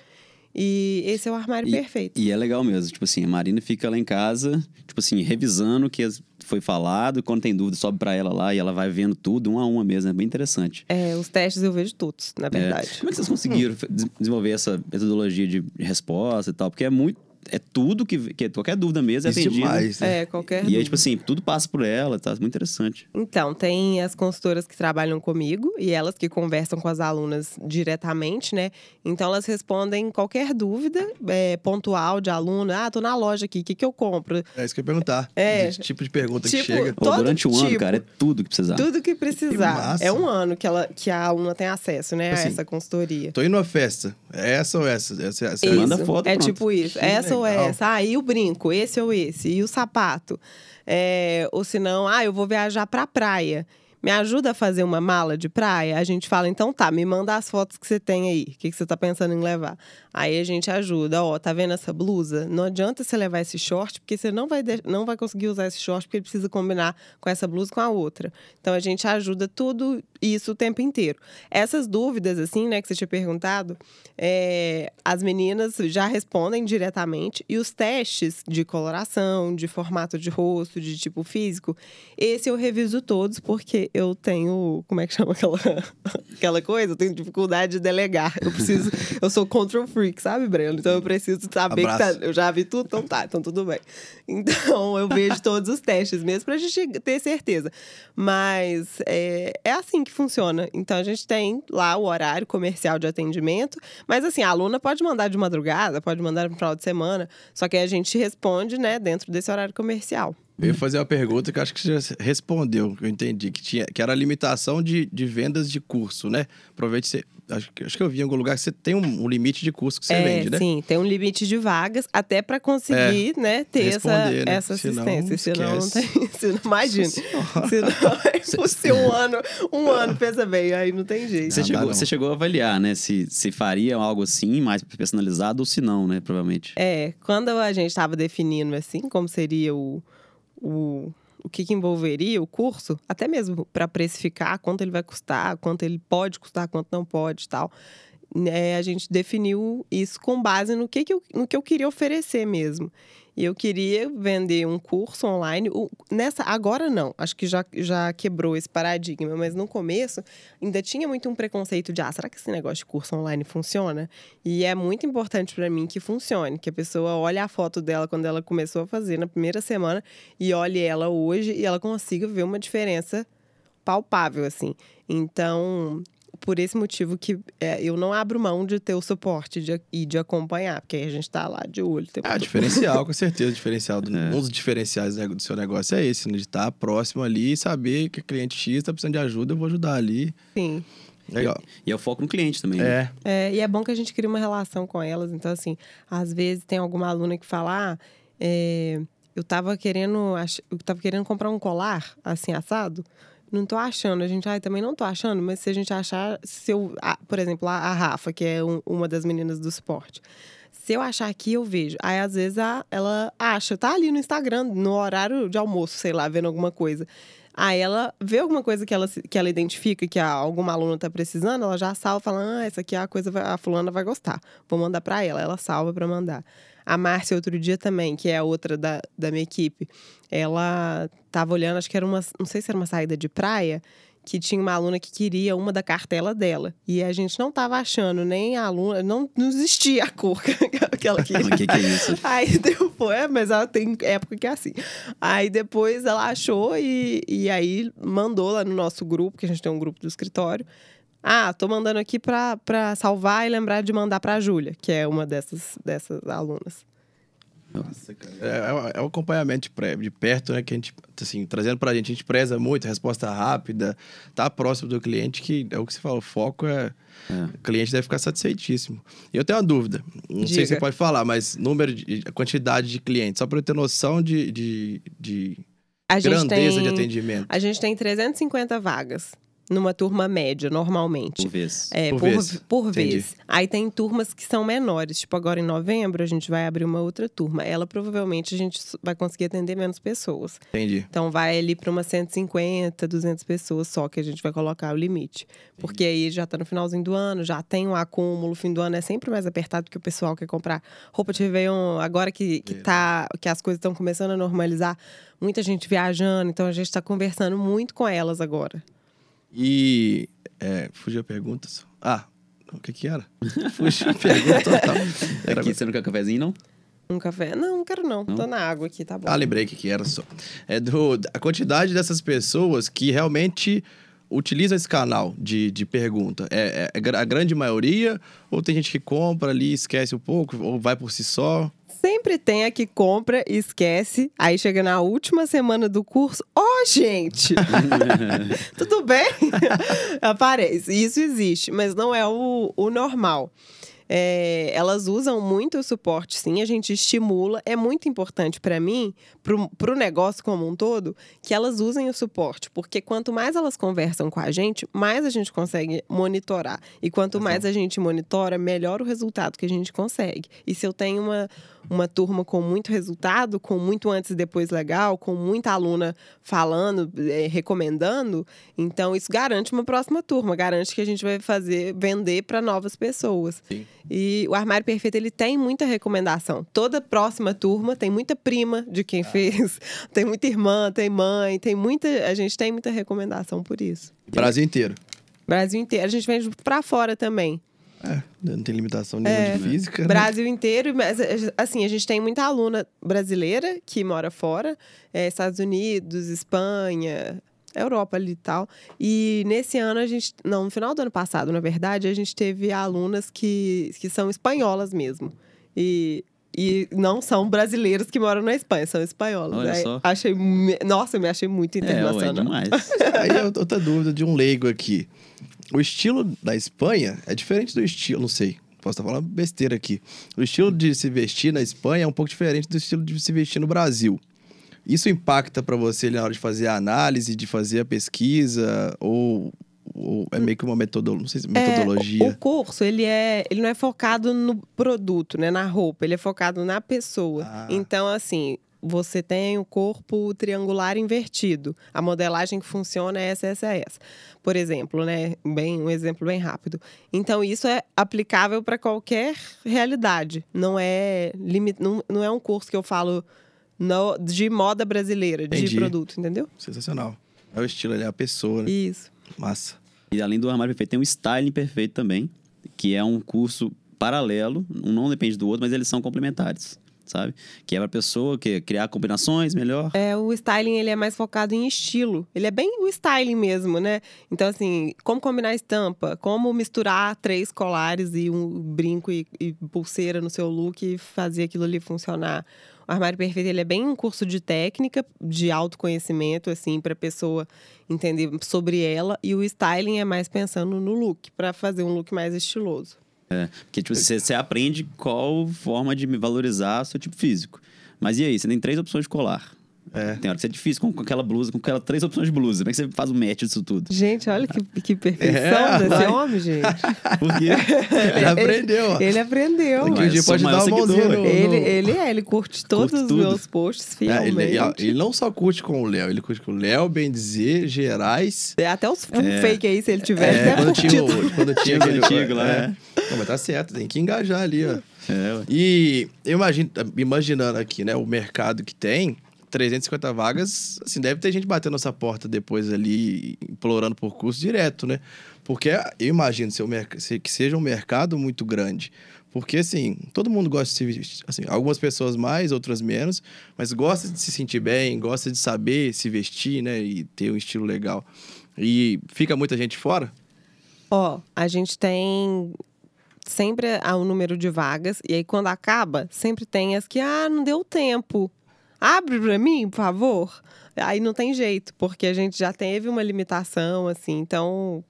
E esse é o armário E- perfeito. E é legal mesmo. Tipo assim, a Marina fica lá em casa, tipo assim, revisando o que foi falado. Quando tem dúvida, sobe pra ela lá e ela vai vendo tudo, uma a uma mesmo. É bem interessante. É, os testes eu vejo todos, na verdade. Como é que vocês conseguiram des- desenvolver essa metodologia de resposta e tal? Porque é muito. É tudo que, que qualquer dúvida mesmo é Isso atendida. demais, né? É, qualquer E aí, dúvida. tipo assim, tudo passa por ela, tá muito interessante. Então, tem as consultoras que trabalham comigo e elas que conversam com as alunas diretamente, né? Então, elas respondem qualquer dúvida é, pontual de aluna. Ah, tô na loja aqui, o que, que eu compro? É isso que eu ia perguntar. É. Esse tipo de pergunta que Tipo, chega. Pô, Todo durante um ano, tipo. cara, é tudo que precisar. Tudo que precisar. massa. é um ano que, ela, que a aluna tem acesso, né? Assim, a essa consultoria. Tô indo numa festa. É essa ou essa? essa, essa Isso, Manda foto, é pronto. tipo isso. Que essa ou legal. essa. Ah, e o brinco? Esse ou esse? E o sapato? É, ou se não, ah, eu vou viajar pra praia. Me ajuda a fazer uma mala de praia? A gente fala, então tá, me manda as fotos que você tem aí. O que, que você tá pensando em levar? Aí a gente ajuda. Ó, tá vendo essa blusa? Não adianta você levar esse short, porque você não vai, não vai conseguir usar esse short, porque ele precisa combinar com essa blusa com a outra. Então a gente ajuda tudo isso o tempo inteiro. Essas dúvidas, assim, né, que você tinha perguntado, é, as meninas já respondem diretamente. E os testes de coloração, de formato de rosto, de tipo físico, esse eu reviso todos, porque eu tenho. Como é que chama aquela, [laughs] aquela coisa? Eu tenho dificuldade de delegar. Eu preciso. eu sou control freak, sabe, Breno? Então eu preciso saber que tá, Abraço. eu já vi tudo, então tá, então tudo bem. Então eu vejo todos os testes mesmo pra gente ter certeza. Mas é, é assim que funciona. Então a gente tem lá o horário comercial de atendimento, mas assim, a aluna pode mandar de madrugada, pode mandar no final de semana, só que a gente responde, né, dentro desse horário comercial. Eu ia fazer uma pergunta que eu acho que você já respondeu, que eu entendi, que, tinha, que era a limitação de, de vendas de curso, né? Provavelmente você. Acho, que- acho que eu vi em algum lugar que você tem um, um limite de curso que você é, vende, né? sim, tem um limite de vagas até para conseguir, né, ter essa, né? essa assistência. Senão, não esquece. [laughs] tem. Senão, imagina. Senão é [laughs] impossível um ano, um ano, pensa bem, aí não tem jeito. Você, Não, chegou, não. você chegou a avaliar, né? Se, se faria algo assim, mais personalizado, ou se não, né? Provavelmente. É, quando a gente estava definindo assim, como seria o, o, o que, que envolveria o curso, até mesmo para precificar quanto ele vai custar, quanto ele pode custar, quanto não pode tal. né, a gente definiu isso com base no que, que, eu, no que eu queria oferecer mesmo. E eu queria vender um curso online. Nessa Agora não, acho que já, já quebrou esse paradigma, mas no começo ainda tinha muito um preconceito de: ah, será que esse negócio de curso online funciona? E é muito importante para mim que funcione, que a pessoa olhe a foto dela quando ela começou a fazer na primeira semana e olhe ela hoje e ela consiga ver uma diferença palpável, assim. Então, por esse motivo que é, eu não abro mão de ter o suporte de- e de acompanhar, porque aí a gente tá lá de olho. Ah, diferencial, com certeza. [laughs] Diferencial do, É. Um dos diferenciais né, do seu negócio é esse, né? De estar próximo ali e saber que o cliente X está precisando de ajuda, eu vou ajudar ali. Sim. Legal. E é o foco no cliente também. né? É. É, e é bom que a gente crie uma relação com elas. Então, assim, às vezes tem alguma aluna que fala: ah, é, eu tava querendo, ach- eu tava querendo comprar um colar, assim, assado. Não tô achando. A gente, ai, também não tô achando, mas se a gente achar, se eu, por exemplo, a, a Rafa, que é um- uma das meninas do esporte. Se eu achar aqui, eu vejo. Aí, às vezes, a- ela acha, tá ali no Instagram, no horário de almoço, sei lá, vendo alguma coisa. Aí ela vê alguma coisa que ela, que ela identifica que alguma aluna tá precisando, ela já salva, fala, ah, essa aqui é a coisa, a fulana vai gostar. Vou mandar pra ela. Ela salva pra mandar. A Márcia, outro dia também, que é outra da, da minha equipe, ela tava olhando, acho que era uma, não sei se era uma saída de praia, que tinha uma aluna que queria uma da cartela dela. E a gente não tava achando nem a aluna, não, não existia a cor [laughs] que ela queria. O [laughs] que, que é isso? Aí depois, é, mas ela tem época que é assim. Aí depois ela achou e, e aí mandou lá no nosso grupo, que a gente tem um grupo do escritório. Ah, tô mandando aqui pra, pra salvar e lembrar de mandar pra Júlia, que é uma dessas, dessas alunas. Nossa, cara. É, é o- é o acompanhamento de, pré- de perto, né? Que a gente, assim, trazendo pra gente, a gente preza muito, resposta rápida, tá próximo do cliente, que é o que você falou, o foco é. É. O cliente deve ficar satisfeitíssimo. E eu tenho uma dúvida, não sei Diga. se você pode falar, mas número, de, quantidade de clientes, só pra eu ter noção de, de, de A grandeza tem, de atendimento. A gente tem 350 vagas numa turma média, normalmente. Por vez. É, Por por, vez. por vez. Aí tem turmas que são menores. Tipo, agora em novembro, a gente vai abrir uma outra turma. Ela provavelmente a gente vai conseguir atender menos pessoas. Entendi. Então vai ali para umas 150, 200 pessoas só que a gente vai colocar o limite. Porque aí já tá no finalzinho do ano, já tem um acúmulo, o fim do ano é sempre mais apertado que o pessoal quer comprar roupa de Réveillon. Agora que, que, tá, que as coisas estão começando a normalizar, muita gente viajando, então a gente está conversando muito com elas agora. E. É, fugiu a pergunta. só. Ah, o que que era? [laughs] Fugiu a pergunta total. [laughs] Era- Aqui, você não quer um cafezinho, não? Um café? Não, não quero não. Não? Tô na água aqui, tá bom. Ah, lembrei o que que era só. É do, a quantidade dessas pessoas que realmente utilizam esse canal de, de pergunta. É, é- é a grande maioria? Ou tem gente que compra ali, esquece um pouco, ou vai por si só? Sempre tem a que compra e esquece. Aí chega na última semana do curso. Ó, gente! [laughs] Tudo bem? [laughs] Aparece. Isso existe, mas não é o, o normal. É, elas usam muito o suporte, sim, a gente estimula. É muito importante para mim, para o negócio como um todo, que elas usem o suporte, porque quanto mais elas conversam com a gente, mais a gente consegue monitorar. E quanto mais a gente monitora, melhor o resultado que a gente consegue. E se eu tenho uma, uma turma com muito resultado, com muito antes e depois legal, com muita aluna falando, eh, recomendando, então isso garante uma próxima turma, garante que a gente vai fazer, vender para novas pessoas. Sim. E o Armário Perfeito, ele tem muita recomendação. Toda próxima turma tem muita prima de quem fez, [laughs] tem muita irmã, tem mãe, tem muita. A gente tem muita recomendação por isso. Brasil inteiro. Brasil inteiro. A gente vende para fora também. É, não tem limitação nenhuma É, de física. né? Brasil inteiro, mas assim, a gente tem muita aluna brasileira que mora fora, eh, Estados Unidos, Espanha, Europa ali e tal. E nesse ano a gente, não, no final do ano passado, na verdade, a gente teve alunas que, que são espanholas mesmo. E e não são brasileiros que moram na Espanha, são espanholas. Olha Aí, só. Achei, nossa, eu me achei muito É, ué, internacional. demais. Aí é outra dúvida de um leigo aqui. O estilo da Espanha é diferente do estilo, não sei, posso estar falando besteira aqui. O estilo de se vestir na Espanha é um pouco diferente do estilo de se vestir no Brasil. Isso impacta para você na hora de fazer a análise, de fazer a pesquisa, ou, ou é meio que uma metodologia, não sei se É, metodologia. o, o curso, ele, é, ele não é focado no produto, né? Na roupa. Ele é focado na pessoa. Ah. Então, assim, você tem o corpo triangular invertido. A modelagem que funciona é essa, essa, essa. Por exemplo, né? Bem, um exemplo bem rápido. Então, isso é aplicável para qualquer realidade. Não é, limi- não, não é um curso que eu falo no- de moda brasileira, de Entendi. produto, entendeu? Sensacional. É o estilo, é a pessoa, né? Isso. Massa. E além do armário perfeito, tem o styling perfeito também, que é um curso paralelo, um não depende do outro, mas eles são complementares, sabe? Que é pra pessoa que criar combinações melhor. É, o styling ele é mais focado em estilo. Ele é bem o styling mesmo, né? Então, assim, como combinar estampa, como misturar três colares e um brinco e, e pulseira no seu look e fazer aquilo ali funcionar. O Armário Perfeito ele é bem um curso de técnica, de autoconhecimento, assim, para pessoa entender sobre ela. E o styling é mais pensando no look, para fazer um look mais estiloso. É, porque tipo, você, você aprende qual forma de valorizar seu tipo físico. Mas e aí, você tem três opções de colar. É. Tem hora que isso é difícil com, com aquela blusa, com aquelas três opções de blusa. Como é que você faz o match disso tudo? Gente, olha que, que perfeição É, desse homem, gente. [laughs] Porque Ele aprendeu, ó. Ele aprendeu. Daqui um dia pode o dar uma mãozinha seguidor. no... Ele, no- ele é, ele curte todos Curte os tudo. meus posts É, fielmente. ele, ele não só curte com o Léo, ele curte com o Léo, bem dizer, Gerais. É, Até os fake aí, se ele tiver, ele É, quando tinha, quando tinha aquele antigos lá, é. Não, mas tá certo, tem que engajar ali, ó. É. E eu imagino, imaginando aqui, né, o mercado que tem, 350 vagas, assim, deve ter gente batendo nossa porta depois ali, implorando por curso direto, né? Porque eu imagino que seja um mercado muito grande. Porque, assim, todo mundo gosta de se assim, algumas pessoas mais, outras menos, mas gosta de se sentir bem, gosta de saber se vestir, né, e ter um estilo legal. E fica muita gente fora? Ó, a gente tem sempre há um número de vagas, e aí quando acaba, sempre tem as que, ah, não deu tempo. Abre pra mim, por favor. Aí não tem jeito, porque a gente já teve uma limitação, assim, então.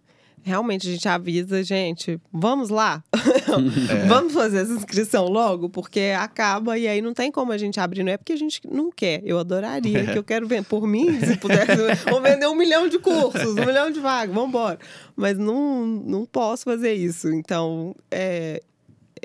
Realmente a gente avisa, gente, vamos lá. [laughs] vamos fazer essa inscrição logo, porque acaba e aí não tem como a gente abrir. Não é porque a gente não quer. Eu adoraria, que eu quero ver. Por mim, se pudesse, vou vender um milhão de cursos, um milhão de vagas, vamos embora. Mas não, não posso fazer isso. Então, é,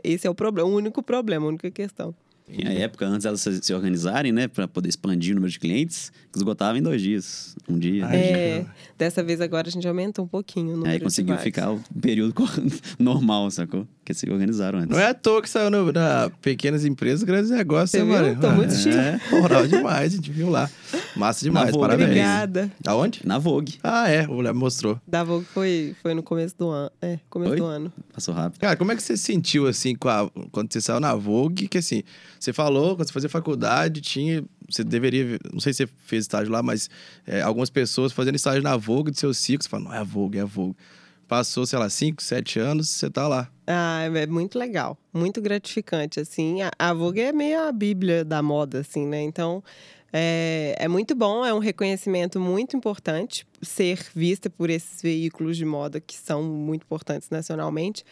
esse é o problema, o único problema, a única questão. Em a época, antes elas se organizarem, né, pra poder expandir o número de clientes, esgotava em dois dias, um dia. Ai, É, cara. dessa vez agora a gente aumentou um pouquinho o número Aí conseguiu ficar o período [laughs] normal, sacou? Porque se organizaram antes. Não é à toa que saiu no, na pequenas empresas, grandes negócios, Você viu? Mário? Tô muito é, chique. moral demais, a gente viu lá. Massa demais, Vogue, parabéns. Obrigada. Aonde? Na Vogue. Ah, é, o Léo mostrou. Da Vogue foi, foi no começo do ano. É, começo Foi? do ano. Passou rápido. Cara, como é que você se sentiu, assim, com a- quando você saiu na Vogue? Que, assim, você falou, quando você fazia faculdade, tinha... Você deveria... ver- Não sei se você fez estágio lá, mas é, algumas pessoas fazendo estágio na Vogue de seus ciclos. Você fala, não, é a Vogue, é a Vogue. Passou, sei lá, 5, 7 anos, você tá lá. Ah, é muito legal, muito gratificante, assim. A, a Vogue é meio a bíblia da moda, assim, né? Então, é, é muito bom, é um reconhecimento muito importante ser vista por esses veículos de moda que são muito importantes nacionalmente.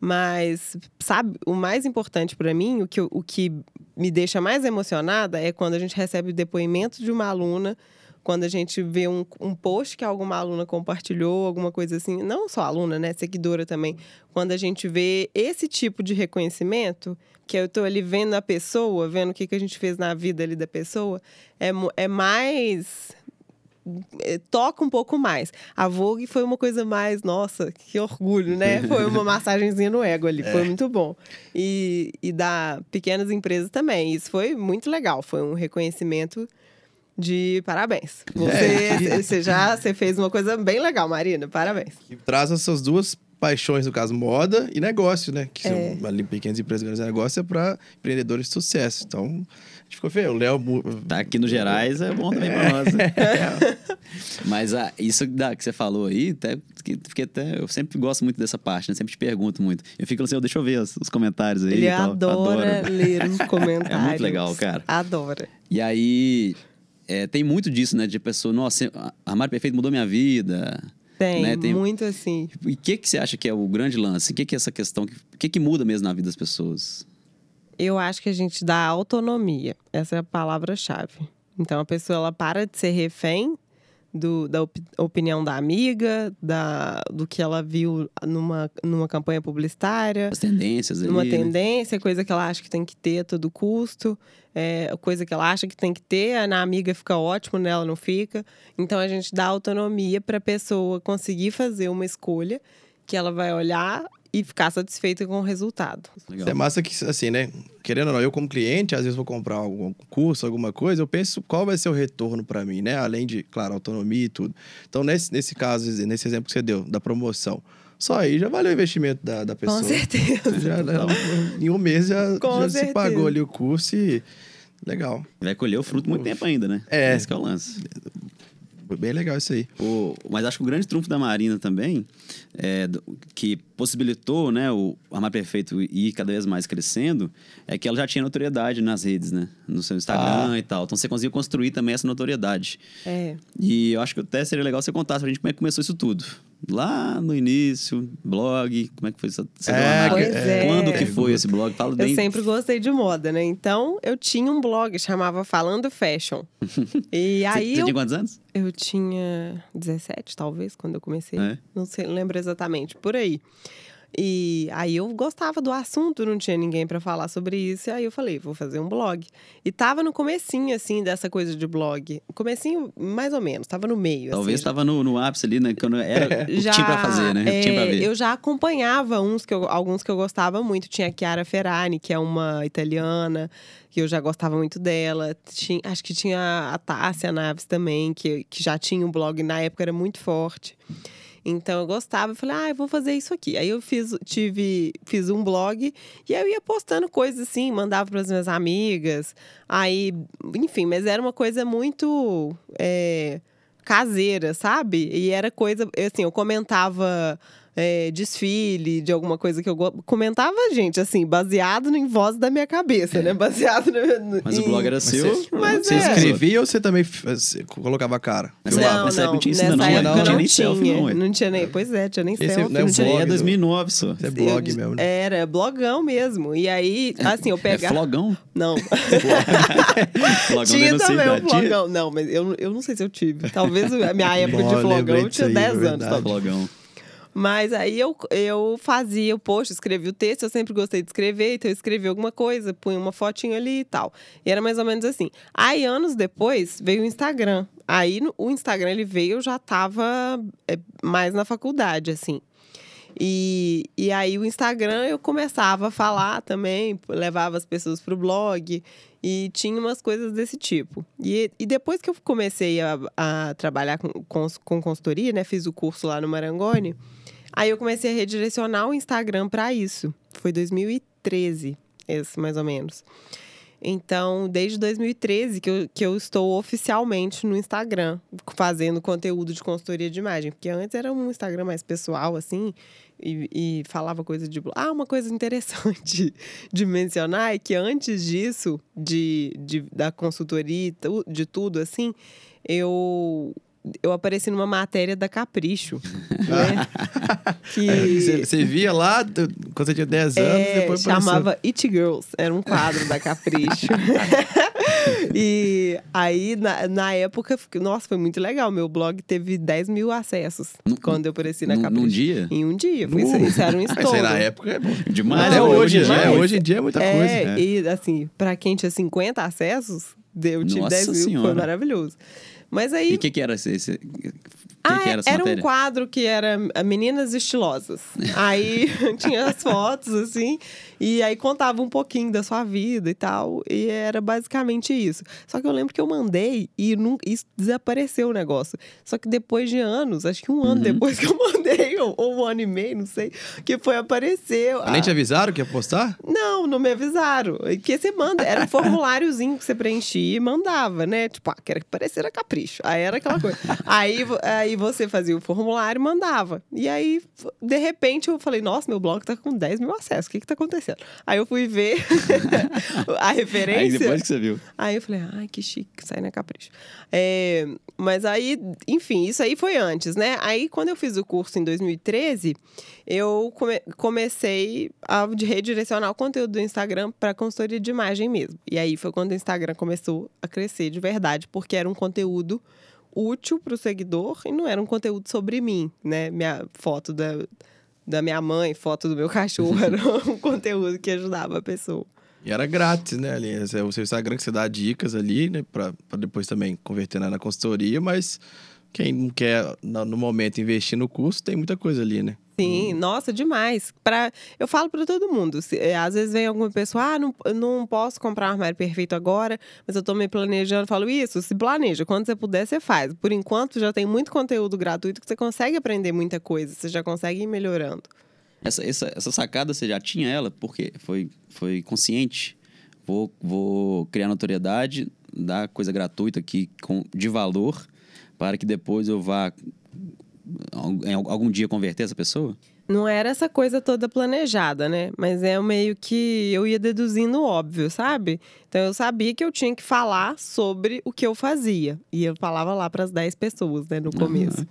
Mas, sabe, o mais importante para mim, o que, o que me deixa mais emocionada é quando a gente recebe o depoimento de uma aluna quando a gente vê um, um post que alguma aluna compartilhou, alguma coisa assim, não só aluna, né, seguidora também, quando a gente vê esse tipo de reconhecimento, que eu tô ali vendo a pessoa, vendo o que, que a gente fez na vida ali da pessoa, é, é mais toca um pouco mais. A Vogue foi uma coisa mais, nossa, que orgulho, né? [laughs] Foi uma massagenzinha no ego ali, foi muito bom. E, e da pequenas empresas também. Isso foi muito legal, foi um reconhecimento de parabéns. Você, você já você fez uma coisa bem legal, Marina. Parabéns. Que traz essas duas paixões, no caso, moda e negócio, né? Que É. são ali pequenas empresas, grandes negócios, é para empreendedores de sucesso. Então, gente ficou feio. O Léo... Tá aqui no Gerais é bom também pra nós. né? Mas ah, isso da, que você falou aí, até, fiquei- até, eu sempre gosto muito dessa parte, né? Sempre te pergunto muito. Eu fico assim, oh, deixa eu ver os, os comentários aí. Ele e adora ler os comentários. [laughs] É muito legal, cara. Adora. E aí, é, tem muito disso, né? De pessoa, nossa, armário perfeito mudou minha vida. Tem, Né, tem- muito assim. E o que, que você acha que é o grande lance? O que, que é essa questão? O que, que muda mesmo na vida das pessoas? Eu acho que a gente dá autonomia. Essa é a palavra-chave. Então a pessoa ela para de ser refém do, da op- opinião da amiga, da, do que ela viu numa, numa campanha publicitária, As tendências ali, numa né? tendência, coisa que ela acha que tem que ter a todo custo, é, coisa que ela acha que tem que ter, na amiga fica ótimo, nela não fica. Então a gente dá autonomia para a pessoa conseguir fazer uma escolha que ela vai olhar e ficar satisfeita com o resultado. Legal. É massa que, assim, né? Querendo ou não, eu como cliente, às vezes vou comprar algum curso, alguma coisa, eu penso qual vai ser o retorno para mim, né? Além de, claro, autonomia e tudo. Então, nesse, nesse caso, nesse exemplo que você deu, da promoção, só aí já valeu o investimento da, da pessoa. Com certeza. Já, né, em um mês já, já se pagou ali o curso e... Legal. Vai colher o fruto muito tempo ainda, né? É. Esse que é o lance. Foi bem legal isso aí. O, mas acho que o grande trunfo da Marina também, é, que possibilitou né, o Armário Perfeito ir cada vez mais crescendo, é que ela já tinha notoriedade nas redes, né? No seu Instagram Ah. e tal. Então você conseguiu construir também essa notoriedade. É. E eu acho que até seria legal você contar pra gente como é que começou isso tudo. Lá no início, blog, como é que foi essa, essa É, é. Quando que foi esse blog? Fala Eu bem. sempre gostei de moda, né? Então, eu tinha um blog, chamava Falando Fashion. [laughs] E Você- aí você eu, tinha quantos anos? eu tinha 17, talvez, quando eu comecei. É. Não sei, lembro exatamente, por aí. E aí eu gostava do assunto, não tinha ninguém para falar sobre isso. E aí eu falei, vou fazer um blog. E tava no comecinho, assim, dessa coisa de blog. Comecinho, mais ou menos, tava no meio. Talvez assim, estava no, no ápice ali, né? Quando era [laughs] o que tinha pra fazer, né? Que tinha pra é, ver. Eu já acompanhava uns que eu- alguns que eu gostava muito. Tinha a Chiara Ferrari, que é uma italiana, que eu já gostava muito dela. Tinha- acho que tinha a Tássia Naves também, que, que já tinha um blog, na época era muito forte. Então eu gostava, falei, ah, eu vou fazer isso aqui. Aí eu fiz, tive, fiz um blog e eu ia postando coisas assim, mandava para as minhas amigas. Aí, enfim, mas era uma coisa muito é, caseira, sabe? E era coisa, assim, eu comentava é, desfile de alguma coisa que eu go- comentava, gente, assim, baseado em voz da minha cabeça, né? Baseado no, no- Mas o em- blog era Mas seu. você- Mas Você é. escrevia ou você também f- você colocava a cara? Filmava? época- nessa época não tinha isso não, época não não tinha nem selfie, não, não tinha nem, pois é, tinha nem Esse selfie. não é não tinha blog é do- 2009 só. Isso é blog eu- mesmo. né? Era blogão mesmo. E aí, assim, eu É pegava. flogão? Não. [laughs] flogão tinha também um flogão. Não, mas eu, eu não sei se eu tive. Talvez a minha época de eu flogão eu tinha aí, 10 é anos. Flogão. Mas aí eu, eu fazia o post, escrevi o texto, eu sempre gostei de escrever, então eu escrevi alguma coisa, punha uma fotinha ali e tal. E era mais ou menos assim. Aí, anos depois, veio o Instagram. Aí, no- o Instagram, ele veio, eu já tava é, mais na faculdade, assim. E, e aí, o Instagram, eu começava a falar também, levava as pessoas pro blog e tinha umas coisas desse tipo. E, e depois que eu comecei a, a trabalhar com, com, com consultoria, né? Fiz o curso lá no Marangoni. Aí eu comecei a redirecionar o Instagram para isso. Foi 2013, esse mais ou menos. Então, desde 2013 que eu, que eu estou oficialmente no Instagram, fazendo conteúdo de consultoria de imagem. Porque antes era um Instagram mais pessoal, assim, e, e falava coisa de. Ah, uma coisa interessante [laughs] de mencionar é que antes disso, de, de, da consultoria, de tudo, assim, eu. Eu apareci numa matéria da Capricho, [laughs] né? [laughs] que Você, você via lá do- quando você tinha 10 anos, é, depois apareceu. chamava It Girls, era um quadro da Capricho. [laughs] e aí, na, na época, nossa, foi muito legal. Meu blog teve 10 mil acessos quando eu apareci na Num, Capricho. num dia? Em um dia. Foi, isso, isso era um Mas estouro. aí na época é bom. Demais. Até né? hoje, em dia, né? demais. Hoje em dia é muita é, coisa. né? e assim, pra quem tinha 50 acessos, eu tive Nossa 10 mil, foi Senhora. maravilhoso. Mas E aí o que, que era esse. esse- que, ah, que era era um quadro que era ah, Meninas Estilosas. [laughs] Aí [laughs] tinha as fotos, assim, e aí contava um pouquinho da sua vida e tal. E era basicamente isso. Só que eu lembro que eu mandei e não, isso desapareceu o negócio. Só que depois de anos, acho que um ano Uhum. depois que eu [laughs] mandei, ou, ou um ano e meio, não sei, que foi aparecer. Nem a- te avisaram que ia postar? não, não me avisaram. Porque você manda, era um formuláriozinho que você preenchia e mandava, né? Tipo, ah, quero que parecer capricho. Aí era aquela coisa. aí, aí você fazia o formulário e mandava. E aí, de repente, eu falei, nossa, meu blog tá com 10 mil acessos. O que que tá acontecendo? Aí eu fui ver [laughs] a referência. Aí depois que você viu. Aí eu falei, ai, que chique, sai na capricho. É, mas aí, enfim, isso aí foi antes, né? Aí, quando eu fiz o curso em 2013, eu come- comecei a redirecionar o conteúdo do Instagram para consultoria de imagem mesmo. E aí foi quando o Instagram começou a crescer de verdade, porque era um conteúdo útil para o seguidor e não era um conteúdo sobre mim, né? Minha foto da, da minha mãe, foto do meu cachorro, [laughs] era um conteúdo que ajudava a pessoa. E era grátis, né, ali. É o seu Instagram que você dá dicas ali, né? Pra, pra depois também converter na, consultoria, mas quem não quer, no momento, investir no curso, tem muita coisa ali, né? Sim, nossa, demais. Pra, eu falo para todo mundo. se- é, às vezes vem alguma pessoa, ah, não, não posso comprar um armário perfeito agora, mas eu tô me planejando. Eu falo, isso, se planeja. Quando você puder, você faz. Por enquanto, já tem muito conteúdo gratuito que você consegue aprender muita coisa. Você já consegue ir melhorando. Essa, essa, essa sacada você já tinha ela, porque foi, foi consciente. Vou, vou criar notoriedade, dar coisa gratuita aqui com, de valor, para que depois eu vá algum dia converter essa pessoa? Não era essa coisa toda planejada, né? Mas é meio que eu ia deduzindo óbvio, sabe? Então eu sabia que eu tinha que falar sobre o que eu fazia. E eu falava lá para as 10 pessoas, né, no começo.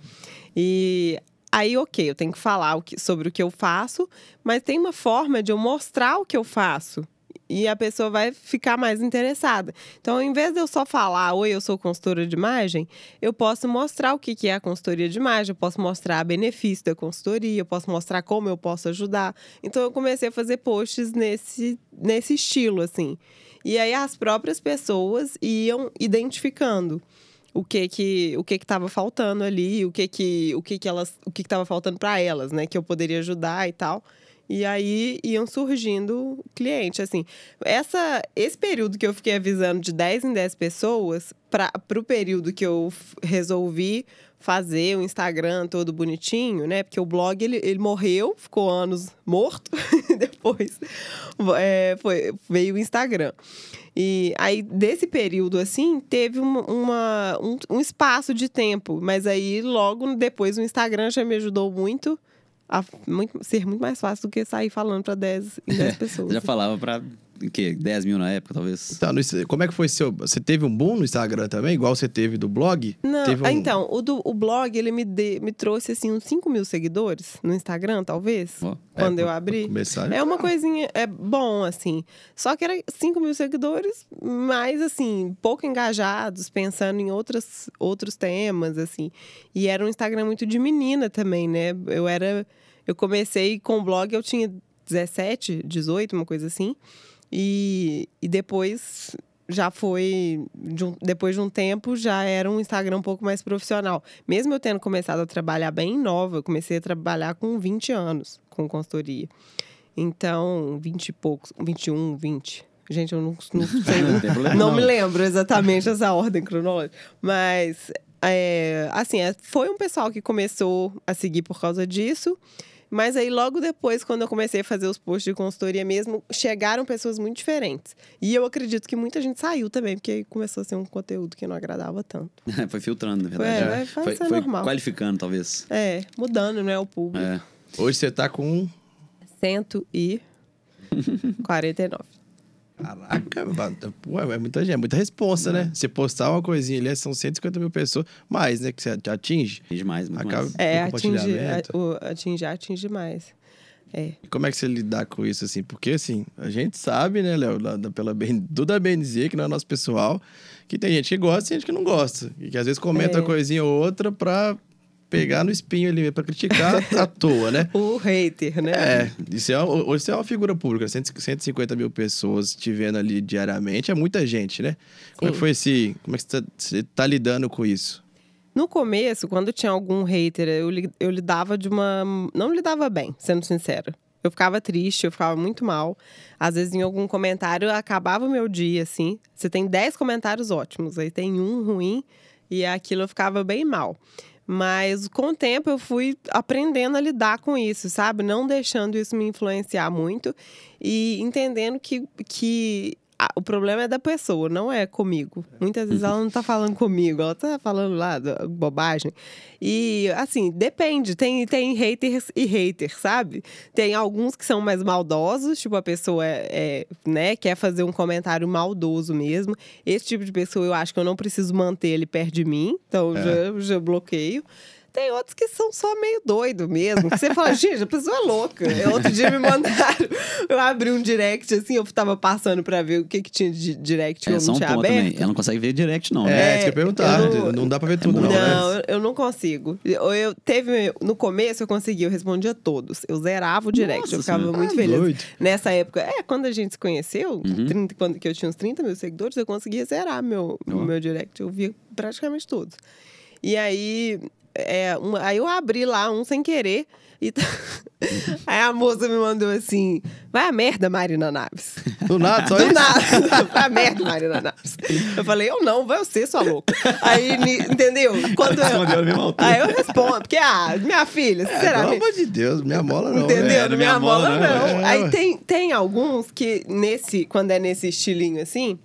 E Aí, ok, eu tenho que falar sobre o que eu faço, mas tem uma forma de eu mostrar o que eu faço. E a pessoa vai ficar mais interessada. Então, ao invés de eu só falar, oi, eu sou consultora de imagem, eu posso mostrar o que que é a consultoria de imagem, eu posso mostrar benefício da consultoria, eu posso mostrar como eu posso ajudar. Então, eu comecei a fazer posts nesse, nesse estilo, assim. E aí, as próprias pessoas iam identificando o que que o que que estava faltando ali, o que que o que que elas, o que estava faltando para elas, né, que eu poderia ajudar e tal. E aí iam surgindo clientes, assim. Essa esse período que eu fiquei avisando de 10 em 10 pessoas para o período que eu resolvi fazer o Instagram todo bonitinho, né? Porque o blog ele, ele morreu, ficou anos morto, [laughs] depois é, foi, veio o Instagram. E aí, desse período, assim, teve uma, uma- um, um espaço de tempo. Mas aí, logo depois, o Instagram já me ajudou muito a muito- ser muito mais fácil do que sair falando para 10 em 10 pessoas. Já falava pra o quê? 10 mil na época, talvez? Então, no como é que foi seu. Você teve um boom no Instagram também, igual você teve do blog? Não, Teve um- ah, então, o, do, o blog, ele me, de- me trouxe, assim, uns 5 mil seguidores no Instagram, talvez, Ó. quando É, eu pra- abri. pra começar, É uma coisinha, é bom, assim. Só que era 5 mil seguidores, mas, assim, pouco engajados, pensando em outras, outros temas, assim. E era um Instagram muito de menina também, né? Eu era... Eu comecei com o blog, eu tinha 17, 18, uma coisa assim. E, e depois já foi, de um- depois de um tempo, já era um Instagram um pouco mais profissional. Mesmo eu tendo começado a trabalhar bem nova, eu comecei a trabalhar com 20 anos com consultoria. Então, 20 e poucos, 21, 20. Gente, eu não, não [laughs] sei. Não problema, não não. me lembro exatamente essa ordem cronológica. Mas, é, assim, é, foi um pessoal que começou a seguir por causa disso. Mas aí, logo depois, quando eu comecei a fazer os posts de consultoria mesmo, chegaram pessoas muito diferentes. E eu acredito que muita gente saiu também, porque aí começou a ser um conteúdo que não agradava tanto. [laughs] foi filtrando, na Foi, verdade. foi ser foi normal. qualificando, talvez. É, mudando, né, o público. É. Hoje você tá com. 149. Caraca, [laughs] pô, é muita gente, é muita responsa, né? Você postar uma coisinha ali, são 150 mil pessoas, mais, né? Que você atinge. É demais, muito Acaba- mais. É, o atinge, a- o- atinge, atinge mais. É. E como é que você lidar com isso, assim? Porque, assim, a gente sabe, né, Léo, pela BN do da BNZ, que não é nosso pessoal, que tem gente que gosta e gente que não gosta. E que às vezes comenta É. uma coisinha ou outra pra pegar no espinho ali, pra criticar à toa, né? [laughs] O hater, né? É, isso é, você é uma figura pública, 100 150 mil pessoas te vendo ali diariamente, é muita gente, né? Como é que Sim. foi esse. Como é que você tá, você tá lidando com isso? No começo, quando tinha algum hater, eu, eu lidava de uma. Não lidava bem, sendo sincera. Eu ficava triste, eu ficava muito mal. Às vezes, em algum comentário, acabava o meu dia, assim. Você tem 10 comentários ótimos, aí tem um ruim, e aquilo eu ficava bem mal. Mas com o tempo eu fui aprendendo a lidar com isso, sabe? Não deixando isso me influenciar muito e entendendo que, que o problema é da pessoa, não é comigo. Muitas vezes ela não tá falando comigo, ela tá falando lá da- bobagem. E, assim, depende. Tem, tem haters e haters, sabe? Tem alguns que são mais maldosos, tipo, a pessoa é, é, né, quer fazer um comentário maldoso mesmo. Esse tipo de pessoa eu acho que eu não preciso manter ele perto de mim, então eu já, já bloqueio. Tem outros que são só meio doido mesmo. Que você fala, gente, a pessoa é louca. Outro dia me mandaram. Eu abri um direct assim, eu tava passando pra ver o que, que tinha de direct que É eu não um tinha aberto. também. Ela não consegue ver direct, não. É, né? isso que eu ia perguntar. eu não- não, dá pra ver tudo, não, né? Não, eu- não consigo. Eu, eu teve no começo eu conseguia, eu respondia todos. Eu zerava o direct, Nossa eu ficava Senhora. muito Ah, feliz. doido. Nessa época, é, quando a gente se conheceu, Uhum. 30, quando que eu tinha uns 30 mil seguidores, eu conseguia zerar meu, meu direct. Eu via praticamente todos. E aí, é, um- aí eu abri lá um sem querer. E tá- [laughs] aí a moça me mandou assim: vai a merda, Marina Naves. [laughs] Do nada, só Do isso. nada. [laughs] Vai a merda, Marina Naves. Eu falei, eu não, vai você, sua louca. Aí, entendeu? Quando eu, aí eu respondo, porque, ah, minha filha, É, pelo sinceramente. amor de Deus, minha mola não. Entendeu? né? É, não não me me amola, amola, não. não. É. Aí tem, tem alguns que, nesse, quando é nesse estilinho assim,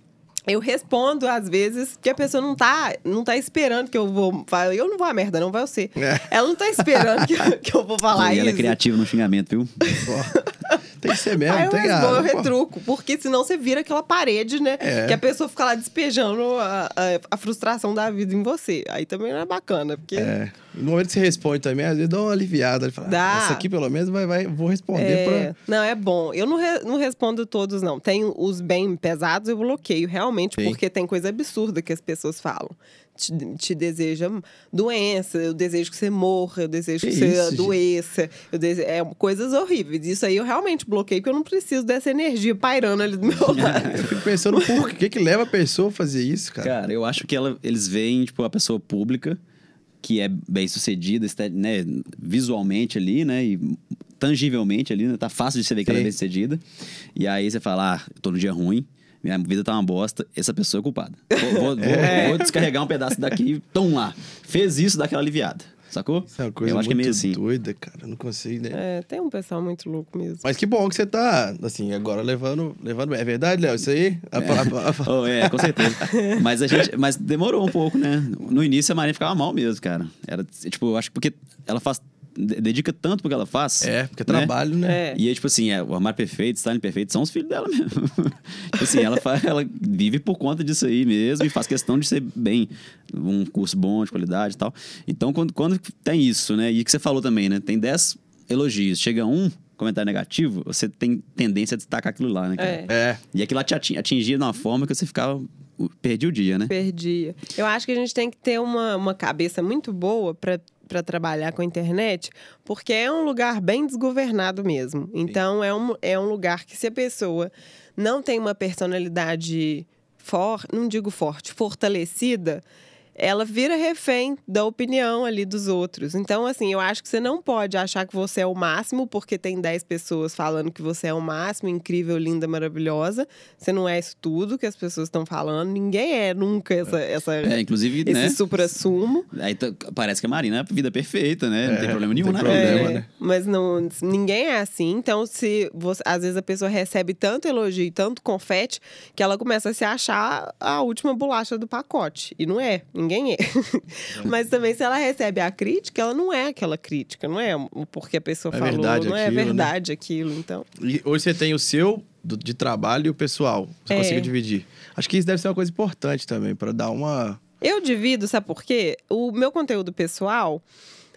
eu respondo, às vezes, que a pessoa não tá, não tá esperando que eu vou falar. Eu não vou a merda, não vai você. É. Ela não tá esperando que, eu- que eu vou falar E ela é isso. criativa no xingamento, viu? Tem que ser mesmo, Aí eu, tem respondo, eu retruco, porque senão você vira aquela parede, né? É. Que a pessoa fica lá despejando a, a, a frustração da vida em você. Aí também não é bacana, porque. É. No momento que você responde também, às vezes dá uma aliviada. Fala, Dá. "Ah, Essa aqui pelo menos vai, vai, vou responder É, pra. Não, é bom. Eu não, re- não respondo todos, não. Tem os bem pesados, eu bloqueio, realmente, Sim. porque tem coisa absurda que as pessoas falam. Te, te deseja doença, eu desejo que você morra, eu desejo Que que, você isso, gente? adoeça. Eu dese... É coisas horríveis. Isso aí eu realmente bloqueio, porque eu não preciso dessa energia pairando ali do meu [laughs] lado. Eu fico pensando por que, que leva a pessoa a fazer isso, cara. Cara, eu acho que ela, eles veem, tipo, a pessoa pública, que é bem sucedida, né, visualmente ali, né, e tangivelmente ali, né, tá fácil de você ver que ela é Sim. bem sucedida. E aí você fala, ah, tô no dia ruim, minha vida tá uma bosta, essa pessoa é culpada. Vou, vou- vou- [laughs] É. vou descarregar um pedaço daqui, tão lá. Fez isso, daquela aliviada, sacou? Isso é uma coisa eu acho que é muito meio assim. doida, cara. Eu não consigo, né? É, tem um pessoal muito louco mesmo. Mas que bom que você tá, assim, agora levando. levando... É verdade, Léo? Isso aí? A- a- a- [laughs] Oh, é, com certeza. mas a gente, mas demorou um pouco, né? No início a Maria ficava mal mesmo, cara. Era tipo, eu acho que porque ela faz dedica tanto pro que ela faz. É, porque é né? trabalho, né? É. E aí, tipo assim, é, o Armário Perfeito, Stalin Perfeito, são os filhos dela mesmo. [laughs] tipo assim, ela, faz, ela vive por conta disso aí mesmo e faz questão de ser bem, um curso bom, de qualidade e tal. Então, quando, quando tem isso, né? E que você falou também, né? Tem 10 elogios, chega um comentário negativo, você tem tendência a destacar aquilo lá, né, cara? É. É. E aquilo lá te atin- atingia de uma forma que você ficava. Perdia o dia, né? Perdia. Eu acho que a gente tem que ter uma, uma cabeça muito boa para para trabalhar com a internet, porque é um lugar bem desgovernado mesmo. Então, é um, é um lugar que se a pessoa não tem uma personalidade forte, não digo forte, fortalecida, ela vira refém da opinião ali dos outros. Então, assim, eu acho que você não pode achar que você é o máximo porque tem 10 pessoas falando que você é o máximo, incrível, linda, maravilhosa. Você não é isso tudo que as pessoas estão falando. Ninguém é nunca essa, essa, É, inclusive, esse né? supra-sumo. Aí tá- parece que a Marina é a vida perfeita, né? não É, tem problema não nenhum tem na problema, vida. É, né? Mas não, ninguém é assim. Então, se você, às vezes a pessoa recebe tanto elogio e tanto confete que ela começa a se achar a última bolacha do pacote. E não é, ninguém é. mas também, se ela recebe a crítica, ela não é aquela crítica, não é o porque a pessoa É falou, não é aquilo, né? verdade aquilo. Então, E hoje você tem o seu de trabalho e o pessoal. Você É. consegue dividir. Acho que isso deve ser uma coisa importante também, para dar uma. Eu divido, sabe por quê? O meu conteúdo pessoal,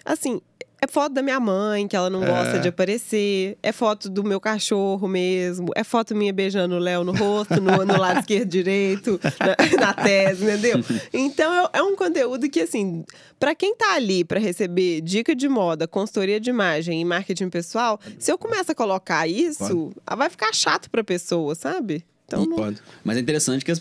assim, é foto da minha mãe, que ela não É. gosta de aparecer. É foto do meu cachorro mesmo. É foto minha beijando o Léo no rosto, no, no lado [laughs] esquerdo direito, na, na tese, entendeu? [laughs] Então é, é um conteúdo que, assim, pra quem tá ali pra receber dica de moda, consultoria de imagem e marketing pessoal, se eu começar a colocar isso, vai ficar chato pra pessoa, sabe? Então, não-? Mas é interessante que as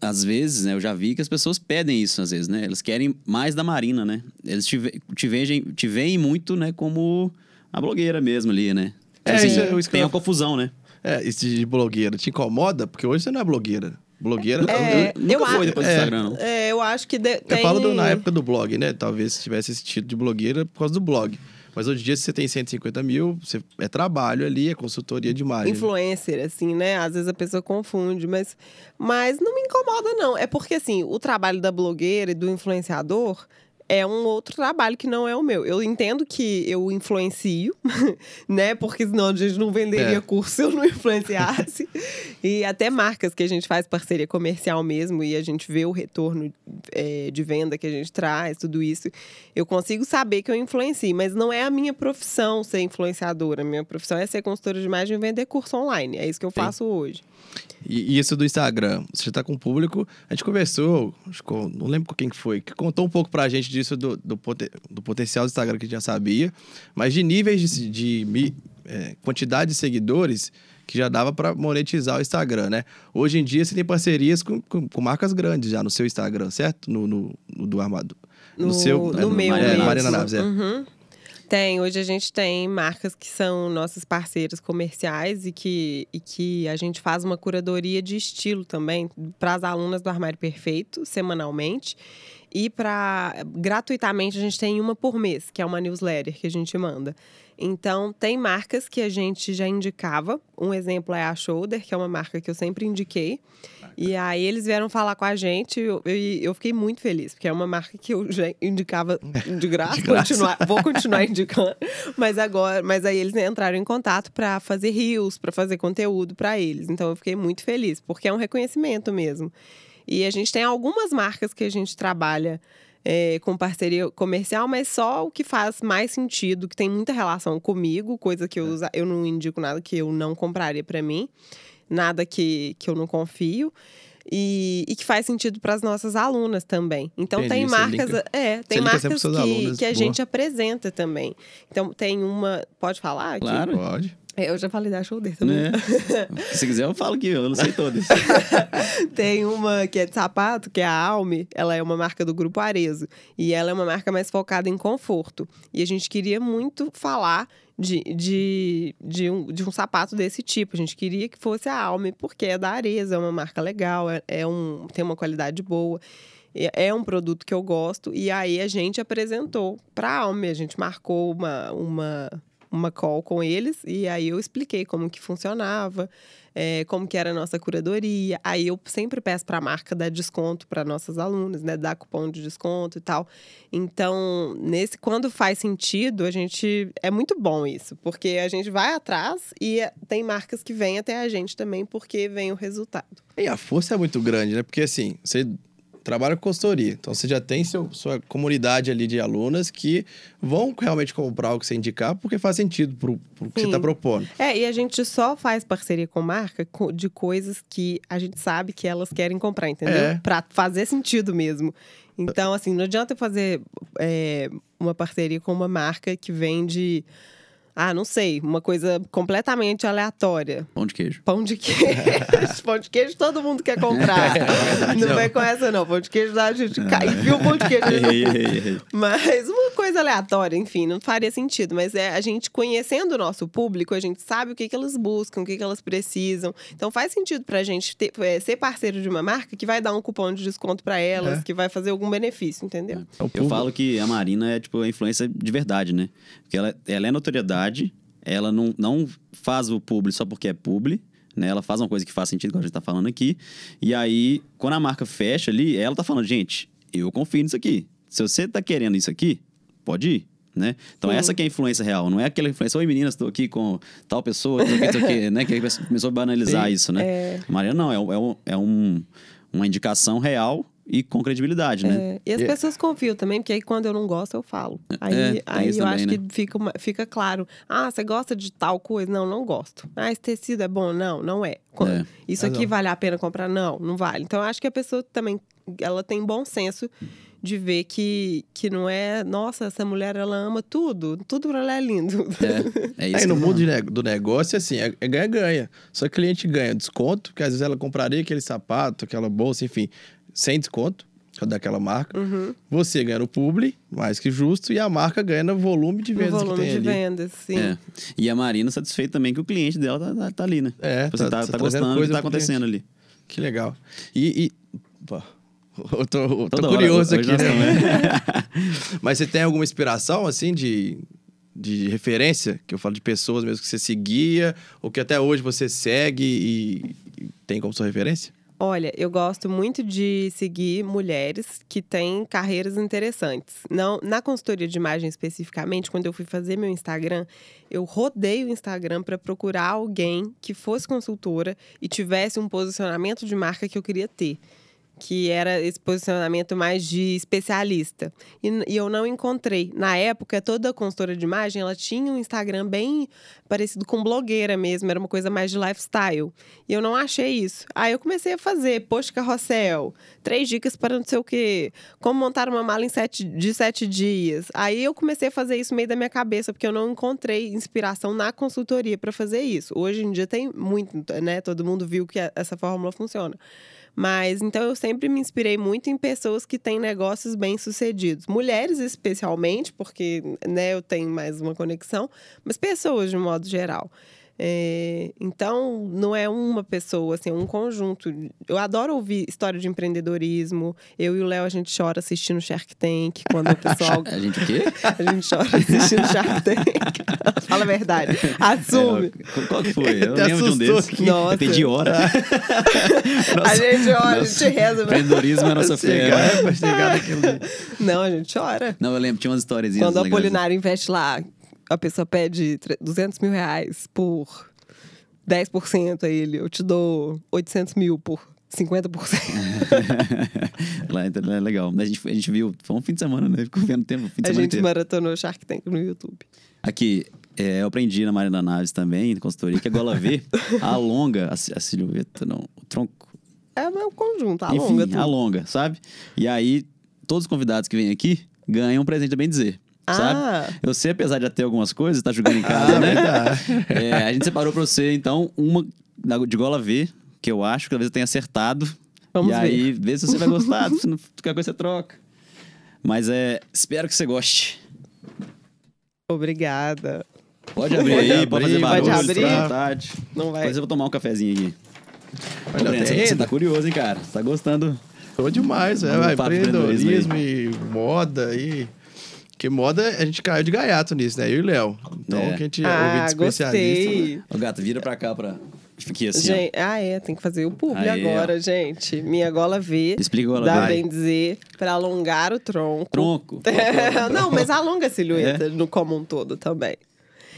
às vezes, né? Eu já vi que as pessoas pedem isso, às vezes, né? Eles querem mais da Marina, né? Eles te, te, veem, te veem muito, né? Como a blogueira mesmo ali, né? É, Assim, isso é- tem eu- uma confusão, né? É, isso de blogueira te incomoda? Porque hoje você não é blogueira. Blogueira. É, Nunca eu foi acho- depois do é. Instagram, não. É, eu acho que de- Eu tem... falo do- na época do blog, né? Talvez se tivesse esse título de blogueira por causa do blog. Mas hoje em dia, se você tem 150 mil, você, é trabalho ali, é consultoria de imagem. influencer, assim, né? Às vezes a pessoa confunde, mas, mas não me incomoda, não. É porque, assim, o trabalho da blogueira e do influenciador é um outro trabalho que não é o meu. Eu entendo que eu influencio, [laughs] né? Porque senão a gente não venderia É. curso se eu não influenciasse. e até marcas que a gente faz parceria comercial mesmo e a gente vê o retorno é, de venda que a gente traz, tudo isso. Eu consigo saber que eu influencio, mas não é a minha profissão ser influenciadora. A minha profissão é ser consultora de imagem e vender curso online. É isso que eu faço hoje. E, e isso do Instagram, você já tá com o público. A gente conversou, não lembro com quem que foi, que contou um pouco pra gente disso do, do, poten- do potencial do Instagram que a gente já sabia, mas de níveis de, de mi- é, quantidade de seguidores que já dava pra monetizar o Instagram, né? Hoje em dia você tem parcerias com, com, com marcas grandes já no seu Instagram, certo? No, no, no do armado. No, seu, no é, meu Mariana mesmo. Mariana Naves, é. Uhum. Tem, hoje a gente tem marcas que são nossas parceiras comerciais e que, e que a gente faz uma curadoria de estilo também para as alunas do Armário Perfeito, semanalmente. e para gratuitamente a gente tem uma por mês, que é uma newsletter que a gente manda. Então, tem marcas que a gente já indicava. Um exemplo é a Shoulder, que é uma marca que eu sempre indiquei. E aí eles vieram falar com a gente e eu, eu, eu, fiquei muito feliz, porque é uma marca que eu já indicava [laughs] de graça, de graça. Continuar, vou continuar indicando. Mas agora, mas aí eles entraram em contato para fazer rios, para fazer conteúdo para eles. Então eu fiquei muito feliz, porque é um reconhecimento mesmo. E a gente tem algumas marcas que a gente trabalha é, com parceria comercial, mas só o que faz mais sentido, que tem muita relação comigo, coisa que eu, usa, eu não indico nada que eu não compraria para mim, nada que, que eu não confio. E, e, que faz sentido para as nossas alunas também. Então Entendi, tem marcas, é, tem marcas que, que a gente apresenta também. Então tem uma, pode falar? Aqui? Claro, pode. É, eu já falei da shoulder também. Né? [laughs] Se quiser, eu falo aqui, eu não sei todas. [laughs] Tem uma que é de sapato, que é a Alme. Ela é uma marca do grupo Arezo. E ela é uma marca mais focada em conforto. E a gente queria muito falar de, de, de, um, de um sapato desse tipo. A gente queria que fosse a Alme, porque é da Areza, é uma marca legal, é, é um, tem uma qualidade boa é um produto que eu gosto. E aí a gente apresentou para a Alme, a gente marcou uma, uma uma call com eles e aí eu expliquei como que funcionava, é, como que era a nossa curadoria. Aí eu sempre peço para a marca dar desconto para nossas alunas, né, dar cupom de desconto e tal. Então, nesse quando faz sentido, a gente é muito bom isso, porque a gente vai atrás e tem marcas que vêm até a gente também porque vem o resultado. E a força é muito grande, né? Porque assim, você trabalha com consultoria. Então você já tem seu, sua comunidade ali de alunas que vão realmente comprar o que você indicar, porque faz sentido pro, pro que você está propondo. É, e a gente só faz parceria com marca de coisas que a gente sabe que elas querem comprar, entendeu? É. Para fazer sentido mesmo. Então, assim, não adianta fazer é, uma parceria com uma marca que vende ah, não sei, uma coisa completamente aleatória. Pão de queijo. Pão de queijo. [laughs] pão de queijo todo mundo quer comprar. [laughs] É, não vem com essa, não. Pão de queijo a gente cai, enfia o pão de queijo. [laughs] mas uma coisa aleatória, enfim, não faria sentido. Mas é a gente conhecendo o nosso público, a gente sabe o que, que elas buscam, o que, que elas precisam. Então faz sentido pra gente ter, é, ser parceiro de uma marca que vai dar um cupom de desconto para elas, é. que vai fazer algum benefício, entendeu? É. Eu falo que a Marina é tipo a influência de verdade, né? Porque ela, ela é notoriedade ela não, não faz o publi só porque é publi, né? Ela faz uma coisa que faz sentido, como a gente tá falando aqui. E aí, quando a marca fecha ali, ela tá falando, gente, eu confio nisso aqui. Se você tá querendo isso aqui, pode ir. Né? Então, essa que é a influência real, não é aquela influência, oi meninas, estou aqui com tal pessoa, tô aqui, tô aqui, [laughs] né? Que começou a banalizar Sim. isso, né? É... Maria, não, é, é, é um, uma indicação real e com credibilidade, né? É, e as pessoas confiam também, porque aí quando eu não gosto, eu falo. Aí, é, aí eu também, acho né? que fica, fica claro. Ah, você gosta de tal coisa? Não, não gosto. Ah, esse tecido é bom? Não, não é. é. Isso aqui vale a pena comprar? Não, não vale. Então, eu acho que a pessoa também, ela tem bom senso de ver que, que não é, nossa, essa mulher ela ama tudo, tudo pra ela é lindo. É, é [laughs] isso. Aí no mundo do negócio, assim, é ganha-ganha. É Só que o cliente ganha desconto, porque às vezes ela compraria aquele sapato, aquela bolsa, enfim sem desconto daquela marca. Uhum. Você ganha no publi, mais que justo, e a marca ganha no volume de vendas volume que tem de ali. vendas, sim. É. E a Marina satisfeita também que o cliente dela tá, tá, tá ali, né? É, Você tipo assim, tá, tá, tá gostando do que tá acontecendo ali. Que legal. E... e... Pô, [laughs] eu tô, eu tô curioso hora, aqui, né? [laughs] [laughs] Mas você tem alguma inspiração, assim, de, de referência? Que eu falo de pessoas mesmo que você seguia, ou que até hoje você segue e, e tem como sua referência? Olha, eu gosto muito de seguir mulheres que têm carreiras interessantes. Não, na consultoria de imagem especificamente, quando eu fui fazer meu Instagram, eu rodei o Instagram para procurar alguém que fosse consultora e tivesse um posicionamento de marca que eu queria ter que era esse posicionamento mais de especialista. E, e, eu não encontrei. Na época, toda consultora de imagem, ela tinha um Instagram bem parecido com blogueira mesmo, era uma coisa mais de lifestyle. E eu não achei isso. Aí eu comecei a fazer post carrossel, três dicas para não sei o quê, como montar uma mala em sete, de sete dias. Aí eu comecei a fazer isso meio da minha cabeça, porque eu não encontrei inspiração na consultoria para fazer isso. Hoje em dia tem muito, né? Todo mundo viu que essa fórmula funciona. Mas então eu sempre me inspirei muito em pessoas que têm negócios bem-sucedidos. Mulheres, especialmente, porque né, eu tenho mais uma conexão, mas pessoas de modo geral. É, então, não é uma pessoa, assim, é um conjunto. Eu adoro ouvir história de empreendedorismo. Eu e o Léo, a gente chora assistindo Shark Tank, quando o [laughs] pessoal... A gente o quê? [laughs] a gente chora assistindo Shark Tank. [laughs] Fala a verdade. Assume. É, qual que foi? Eu lembro de um desses. aqui. Nossa. Eu pedi hora. a gente ora, a gente reza. Empreendedorismo é nossa fé. Né? Não, a gente chora. Não, eu lembro, tinha umas histórias. Quando a Polinário investe lá, a pessoa pede tre- 200 mil reais por 10% a ele. Eu te dou 800 mil por 50%. [laughs] Lá é legal. A gente, a gente viu, foi um fim de semana, né? Ficou vendo tempo, fim de A gente inteiro. maratonou Shark Tank no YouTube. Aqui, é, eu aprendi na Marina Naves também, na consultoria, que a gola V [laughs] alonga a, a silhueta, não, o tronco. É o meu conjunto, Enfim, alonga tudo. alonga, sabe? E aí, todos os convidados que vêm aqui ganham um presente também dizer. Sabe? Ah, Eu sei, apesar de já ter algumas coisas, tá jogando em casa, Ah, né? É, a gente separou pra você, então, uma de gola V, que eu acho que talvez eu tenha acertado. Vamos e ver. aí, vê se você vai gostar. se não qualquer coisa você troca. Mas é. Espero que você goste. obrigada. Pode abrir Pode aí, pode fazer abrir, barulho, pode abrir. vontade. Não vai. Depois eu vou tomar um cafezinho aqui. Não, Breno, você, tá curioso, hein, cara? Você tá gostando? Tô demais, é, vai, empreendedorismo e moda e... Porque moda, a gente caiu de gaiato nisso, né? Eu e o Léo. Então, É. que a gente é Ah, especialista. gostei. Ô, gato, vira pra cá pra. Aqui assim, ó. Gente, ah, é, tem que fazer o publi Aí, agora, gente. Minha gola V. Explica a gola Dá V. bem dizer, pra alongar o tronco. Tronco. [laughs] Não, mas alonga a silhueta no como um todo também.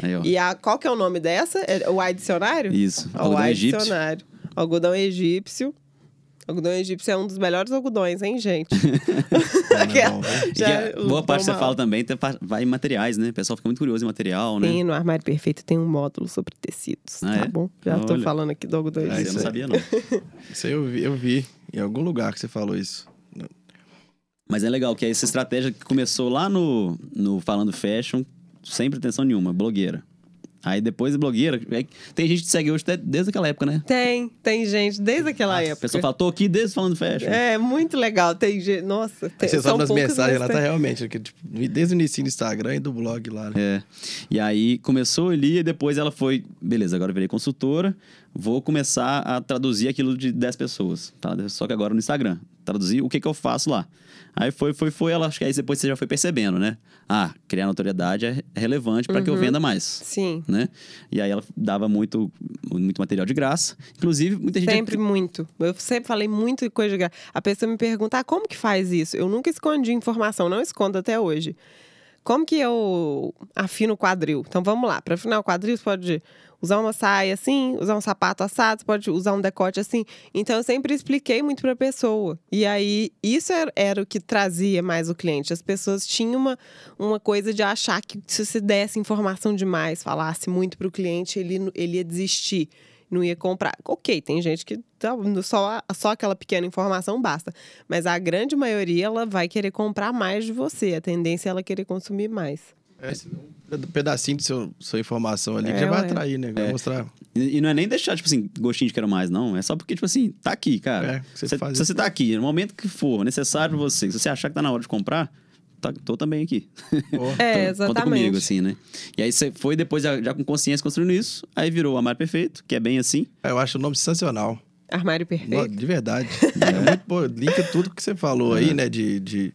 Aí, ó. E a, qual que é o nome dessa? É o Y dicionário? Isso. O Algodão Y egípcio. dicionário. Algodão egípcio. Algodão egípcio é um dos melhores algodões, hein, gente? [laughs] [laughs] É bom, né? A boa parte que você fala também vai em materiais, né? O pessoal fica muito curioso em material, né? Tem, no Armário Perfeito tem um módulo sobre tecidos, Ah, tá é? bom? Já tô Olha. falando aqui do algodão Ah, Isso eu egípcio. não sabia, não. [laughs] Isso aí eu vi, eu vi em algum lugar que você falou isso. Mas é legal que essa estratégia que começou lá no, no Falando Fashion, sem pretensão nenhuma, blogueira. Aí depois blogueira, aí tem gente que segue hoje até desde aquela época, né? Tem, tem gente desde aquela A época. pessoa fala, tô aqui desde Falando Fashion. É, muito legal. Tem gente. Nossa, tem, Você são sabe nas mensagens lá, tá realmente. que, tipo, desde o início do Instagram e do blog lá, né? É. E aí começou ali e depois ela foi, beleza, agora eu virei consultora, vou começar a traduzir aquilo de 10 pessoas, tá? Só que agora no Instagram. Traduzir o que que eu faço lá. Aí foi, foi, foi, ela acho que aí depois você já foi percebendo, né? Ah, criar notoriedade é relevante para que eu venda mais. Sim. Né? E aí ela dava muito, muito material de graça. Inclusive, muita gente. Sempre muito. Eu sempre falei muito de coisa de graça. A pessoa me pergunta, ah, como que faz isso? Eu nunca escondi informação, não escondo até hoje. Como que eu afino o quadril? Então vamos lá, para afinar o quadril, você pode usar uma saia assim, usar um sapato assado, você pode usar um decote assim. Então eu sempre expliquei muito para a pessoa. E aí isso era, era o que trazia mais o cliente. As pessoas tinham uma, uma coisa de achar que se você desse informação demais, falasse muito para o cliente, ele, ele ia desistir não ia comprar. Ok, tem gente que só, só aquela pequena informação basta. Mas a grande maioria, ela vai querer comprar mais de você. A tendência é ela querer consumir mais. É, um pedacinho de seu, sua informação ali É, que já vai ué. atrair, né? Vai mostrar. E, e não é nem deixar, tipo assim, gostinho de quero mais, não. É só porque, tipo assim, tá aqui, cara. É, você faz se você tá aqui, no momento que for necessário pra você, se você achar que tá na hora de comprar, tá, tô também aqui. Pô, [laughs] É, Então, Conta exatamente. comigo, assim, né? E aí você foi depois, já, já com consciência construindo isso, aí virou o Amar Perfeito, que é bem assim. Eu acho o nome sensacional. Armário perfeito. De verdade. É muito, pô, linka tudo que você falou aí, né? De, de,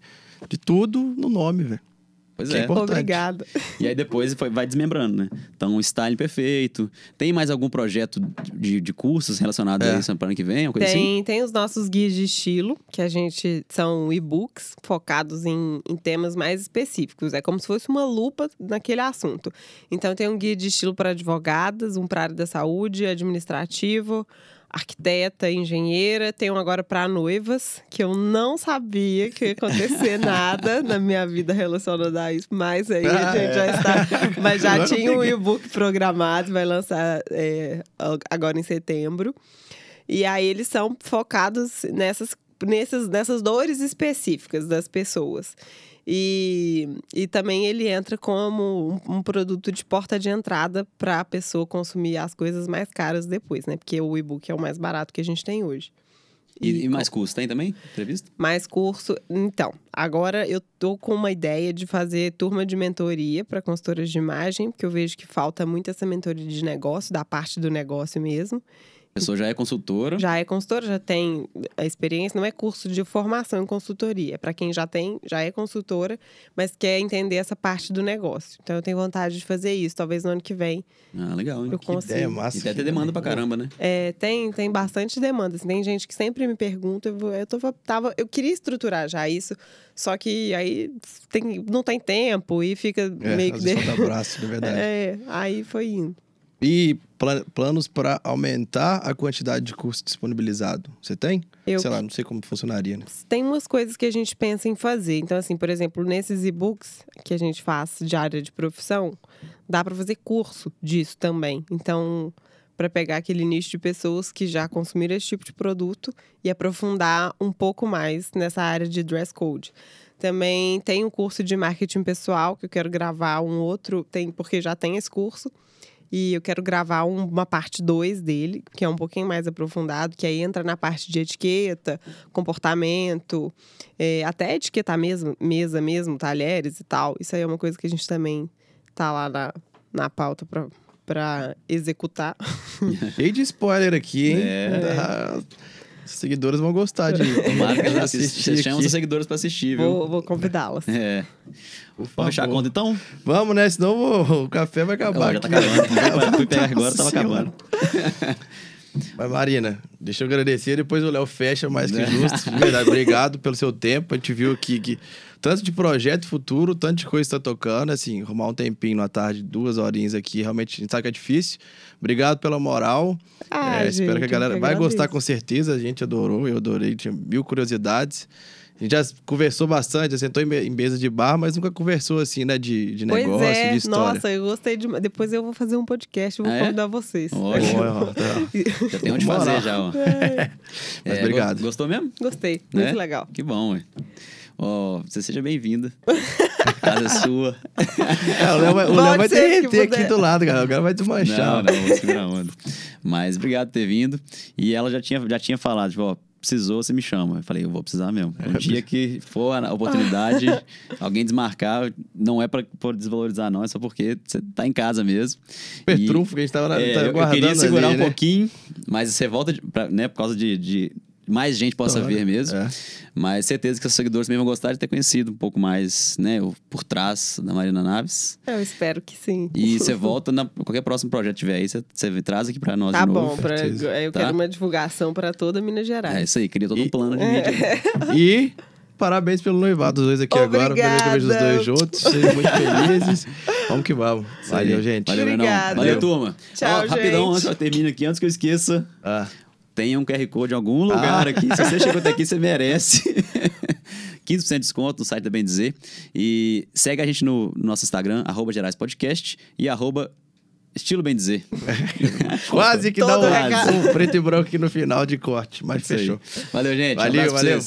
de tudo no nome, velho. Pois Que é importante. Obrigada. E aí depois foi, vai desmembrando, né? Então, o Style Perfeito. Tem mais algum projeto de, de cursos relacionados É. a isso para ano que vem? Coisa assim? Tem, tem os nossos guias de estilo, que a gente são e-books focados em, em temas mais específicos. É como se fosse uma lupa naquele assunto. Então, tem um guia de estilo para advogadas, um para área da saúde, administrativo, arquiteta, engenheira. Tem um agora para noivas, que eu não sabia que ia acontecer [laughs] nada na minha vida relacionada a isso, mas aí a Ah, gente é. já está. Mas já tinha um e-book programado, vai lançar é, agora em setembro. E aí eles são focados nessas, nessas, nessas dores específicas das pessoas. E, e também ele entra como um, um produto de porta de entrada para a pessoa consumir as coisas mais caras depois, né? Porque o e-book é o mais barato que a gente tem hoje. E, e mais curso, tem também? Entrevista? Mais curso. Então, agora eu tô com uma ideia de fazer turma de mentoria para consultoras de imagem, porque eu vejo que falta muito essa mentoria de negócio, da parte do negócio mesmo. A pessoa já é consultora. Já é consultora, já tem a experiência, não é curso de formação em consultoria. É para quem já tem, já é consultora, mas quer entender essa parte do negócio. Então eu tenho vontade de fazer isso, talvez no ano que vem. Ah, legal, hein? Eu Que consigo. ideia massa. E deve ter demanda pra caramba, né? É, tem, tem bastante demanda. assim, tem gente que sempre me pergunta. Eu, vou- eu, tô, tava, eu queria estruturar já isso, só que aí tem, não tem tempo e fica É, meio que. às vezes falta braço, de [laughs] verdade. É, aí foi indo. E pla- planos para aumentar a quantidade de curso disponibilizado? Você tem? Eu Sei lá, não sei como funcionaria, né? tem umas coisas que a gente pensa em fazer. Então, assim, por exemplo, nesses e-books que a gente faz de área de profissão, dá para fazer curso disso também. Então, para pegar aquele nicho de pessoas que já consumiram esse tipo de produto e aprofundar um pouco mais nessa área de dress code. Também tem um curso de marketing pessoal que eu quero gravar um outro, tem porque já tem esse curso. E eu quero gravar um- uma parte 2 dele, que é um pouquinho mais aprofundado, que aí entra na parte de etiqueta, comportamento, é, até etiquetar mesmo, mesa mesmo, talheres e tal. Isso aí é uma coisa que a gente também tá lá na, na pauta pra, pra executar. [laughs] Cheio de spoiler aqui, hein? É. Os seguidores vão gostar de, Tomara que de assiste. assistir Você chama aqui. seus seguidores pra assistir, viu? Vou, vou convidá-las. É. Vamos fechar a conta então? Vamos, né? Senão o, o café vai acabar. Ó, já tá acabando. Fui- [laughs] Fui pegar agora, tava acabando. [laughs] Mas, Marina, deixa eu agradecer. Depois o Léo fecha mais que justo. De [laughs] verdade, obrigado pelo seu tempo. A gente viu aqui que tanto de projeto futuro, tanto de coisa está tocando. Assim, arrumar um tempinho na tarde, duas horinhas aqui, realmente a gente sabe que é difícil. Obrigado pela moral. Ah, É, espero gente, que a galera que vai gostar com certeza. A gente adorou, eu adorei, tinha mil curiosidades. A gente já conversou bastante, já sentou em me- em mesa de bar, mas nunca conversou assim, né? De, de Pois negócio, é, de história. nossa, eu gostei de. Depois eu vou fazer um podcast, eu vou Ah, é? convidar vocês. Ó, tá. Já tem onde fazer já, ó. [laughs] Mas É, obrigado. go- Gostou mesmo? Gostei, muito Né? legal. Que bom, ué. Ó, você seja bem-vinda. Casa é sua. É, o Léo vai, o Léo vai derreter aqui do lado, cara. O cara vai Não, desmanchar. não, vou segurar a onda. Mas obrigado por ter vindo. E ela já tinha, já tinha falado, tipo, ó, precisou, você me chama. Eu falei, eu vou precisar mesmo. Um dia que for a oportunidade, [laughs] alguém desmarcar, não é por desvalorizar, não, é só porque você tá em casa mesmo. Super E- trunfo que a gente tava, É, tava eu, eu guardando queria segurar ali, um né? pouquinho, mas você volta, de- pra, né, por causa de, de mais gente possa Claro, ver mesmo. é. Mas certeza que os seguidores também vão gostar de ter conhecido um pouco mais, né, o por trás da Marina Naves. Eu espero que sim. E [laughs] você volta na qualquer próximo projeto que tiver aí, você, traz aqui pra nós Tá de novo. bom, pra, eu Tá? quero uma divulgação para toda Minas Gerais. É isso aí, queria todo um E- plano de mídia. [laughs] E parabéns pelo noivado dos dois aqui agora. Primeira vez que eu vejo os Obrigada. dois juntos. Sejam muito [laughs] felizes. Vamos que vamos. Valeu, gente. Valeu. Obrigada. Valeu, turma. Tchau, Ó, Rapidão, gente. antes que eu termine aqui, antes que eu esqueça, Ah, tem um QR Code em algum lugar Ah. aqui. Se você chegou até aqui, você [laughs] merece. [laughs] 15% de desconto no site da Bem Dizer. E segue a gente no, no nosso Instagram, arroba Gerais Podcast e arroba Estilo Bem Dizer. [laughs] quase que Todo dá um, um preto e branco aqui no final de corte, mas Isso aí. fechou. Valeu, gente. Um Valeu, pra valeu.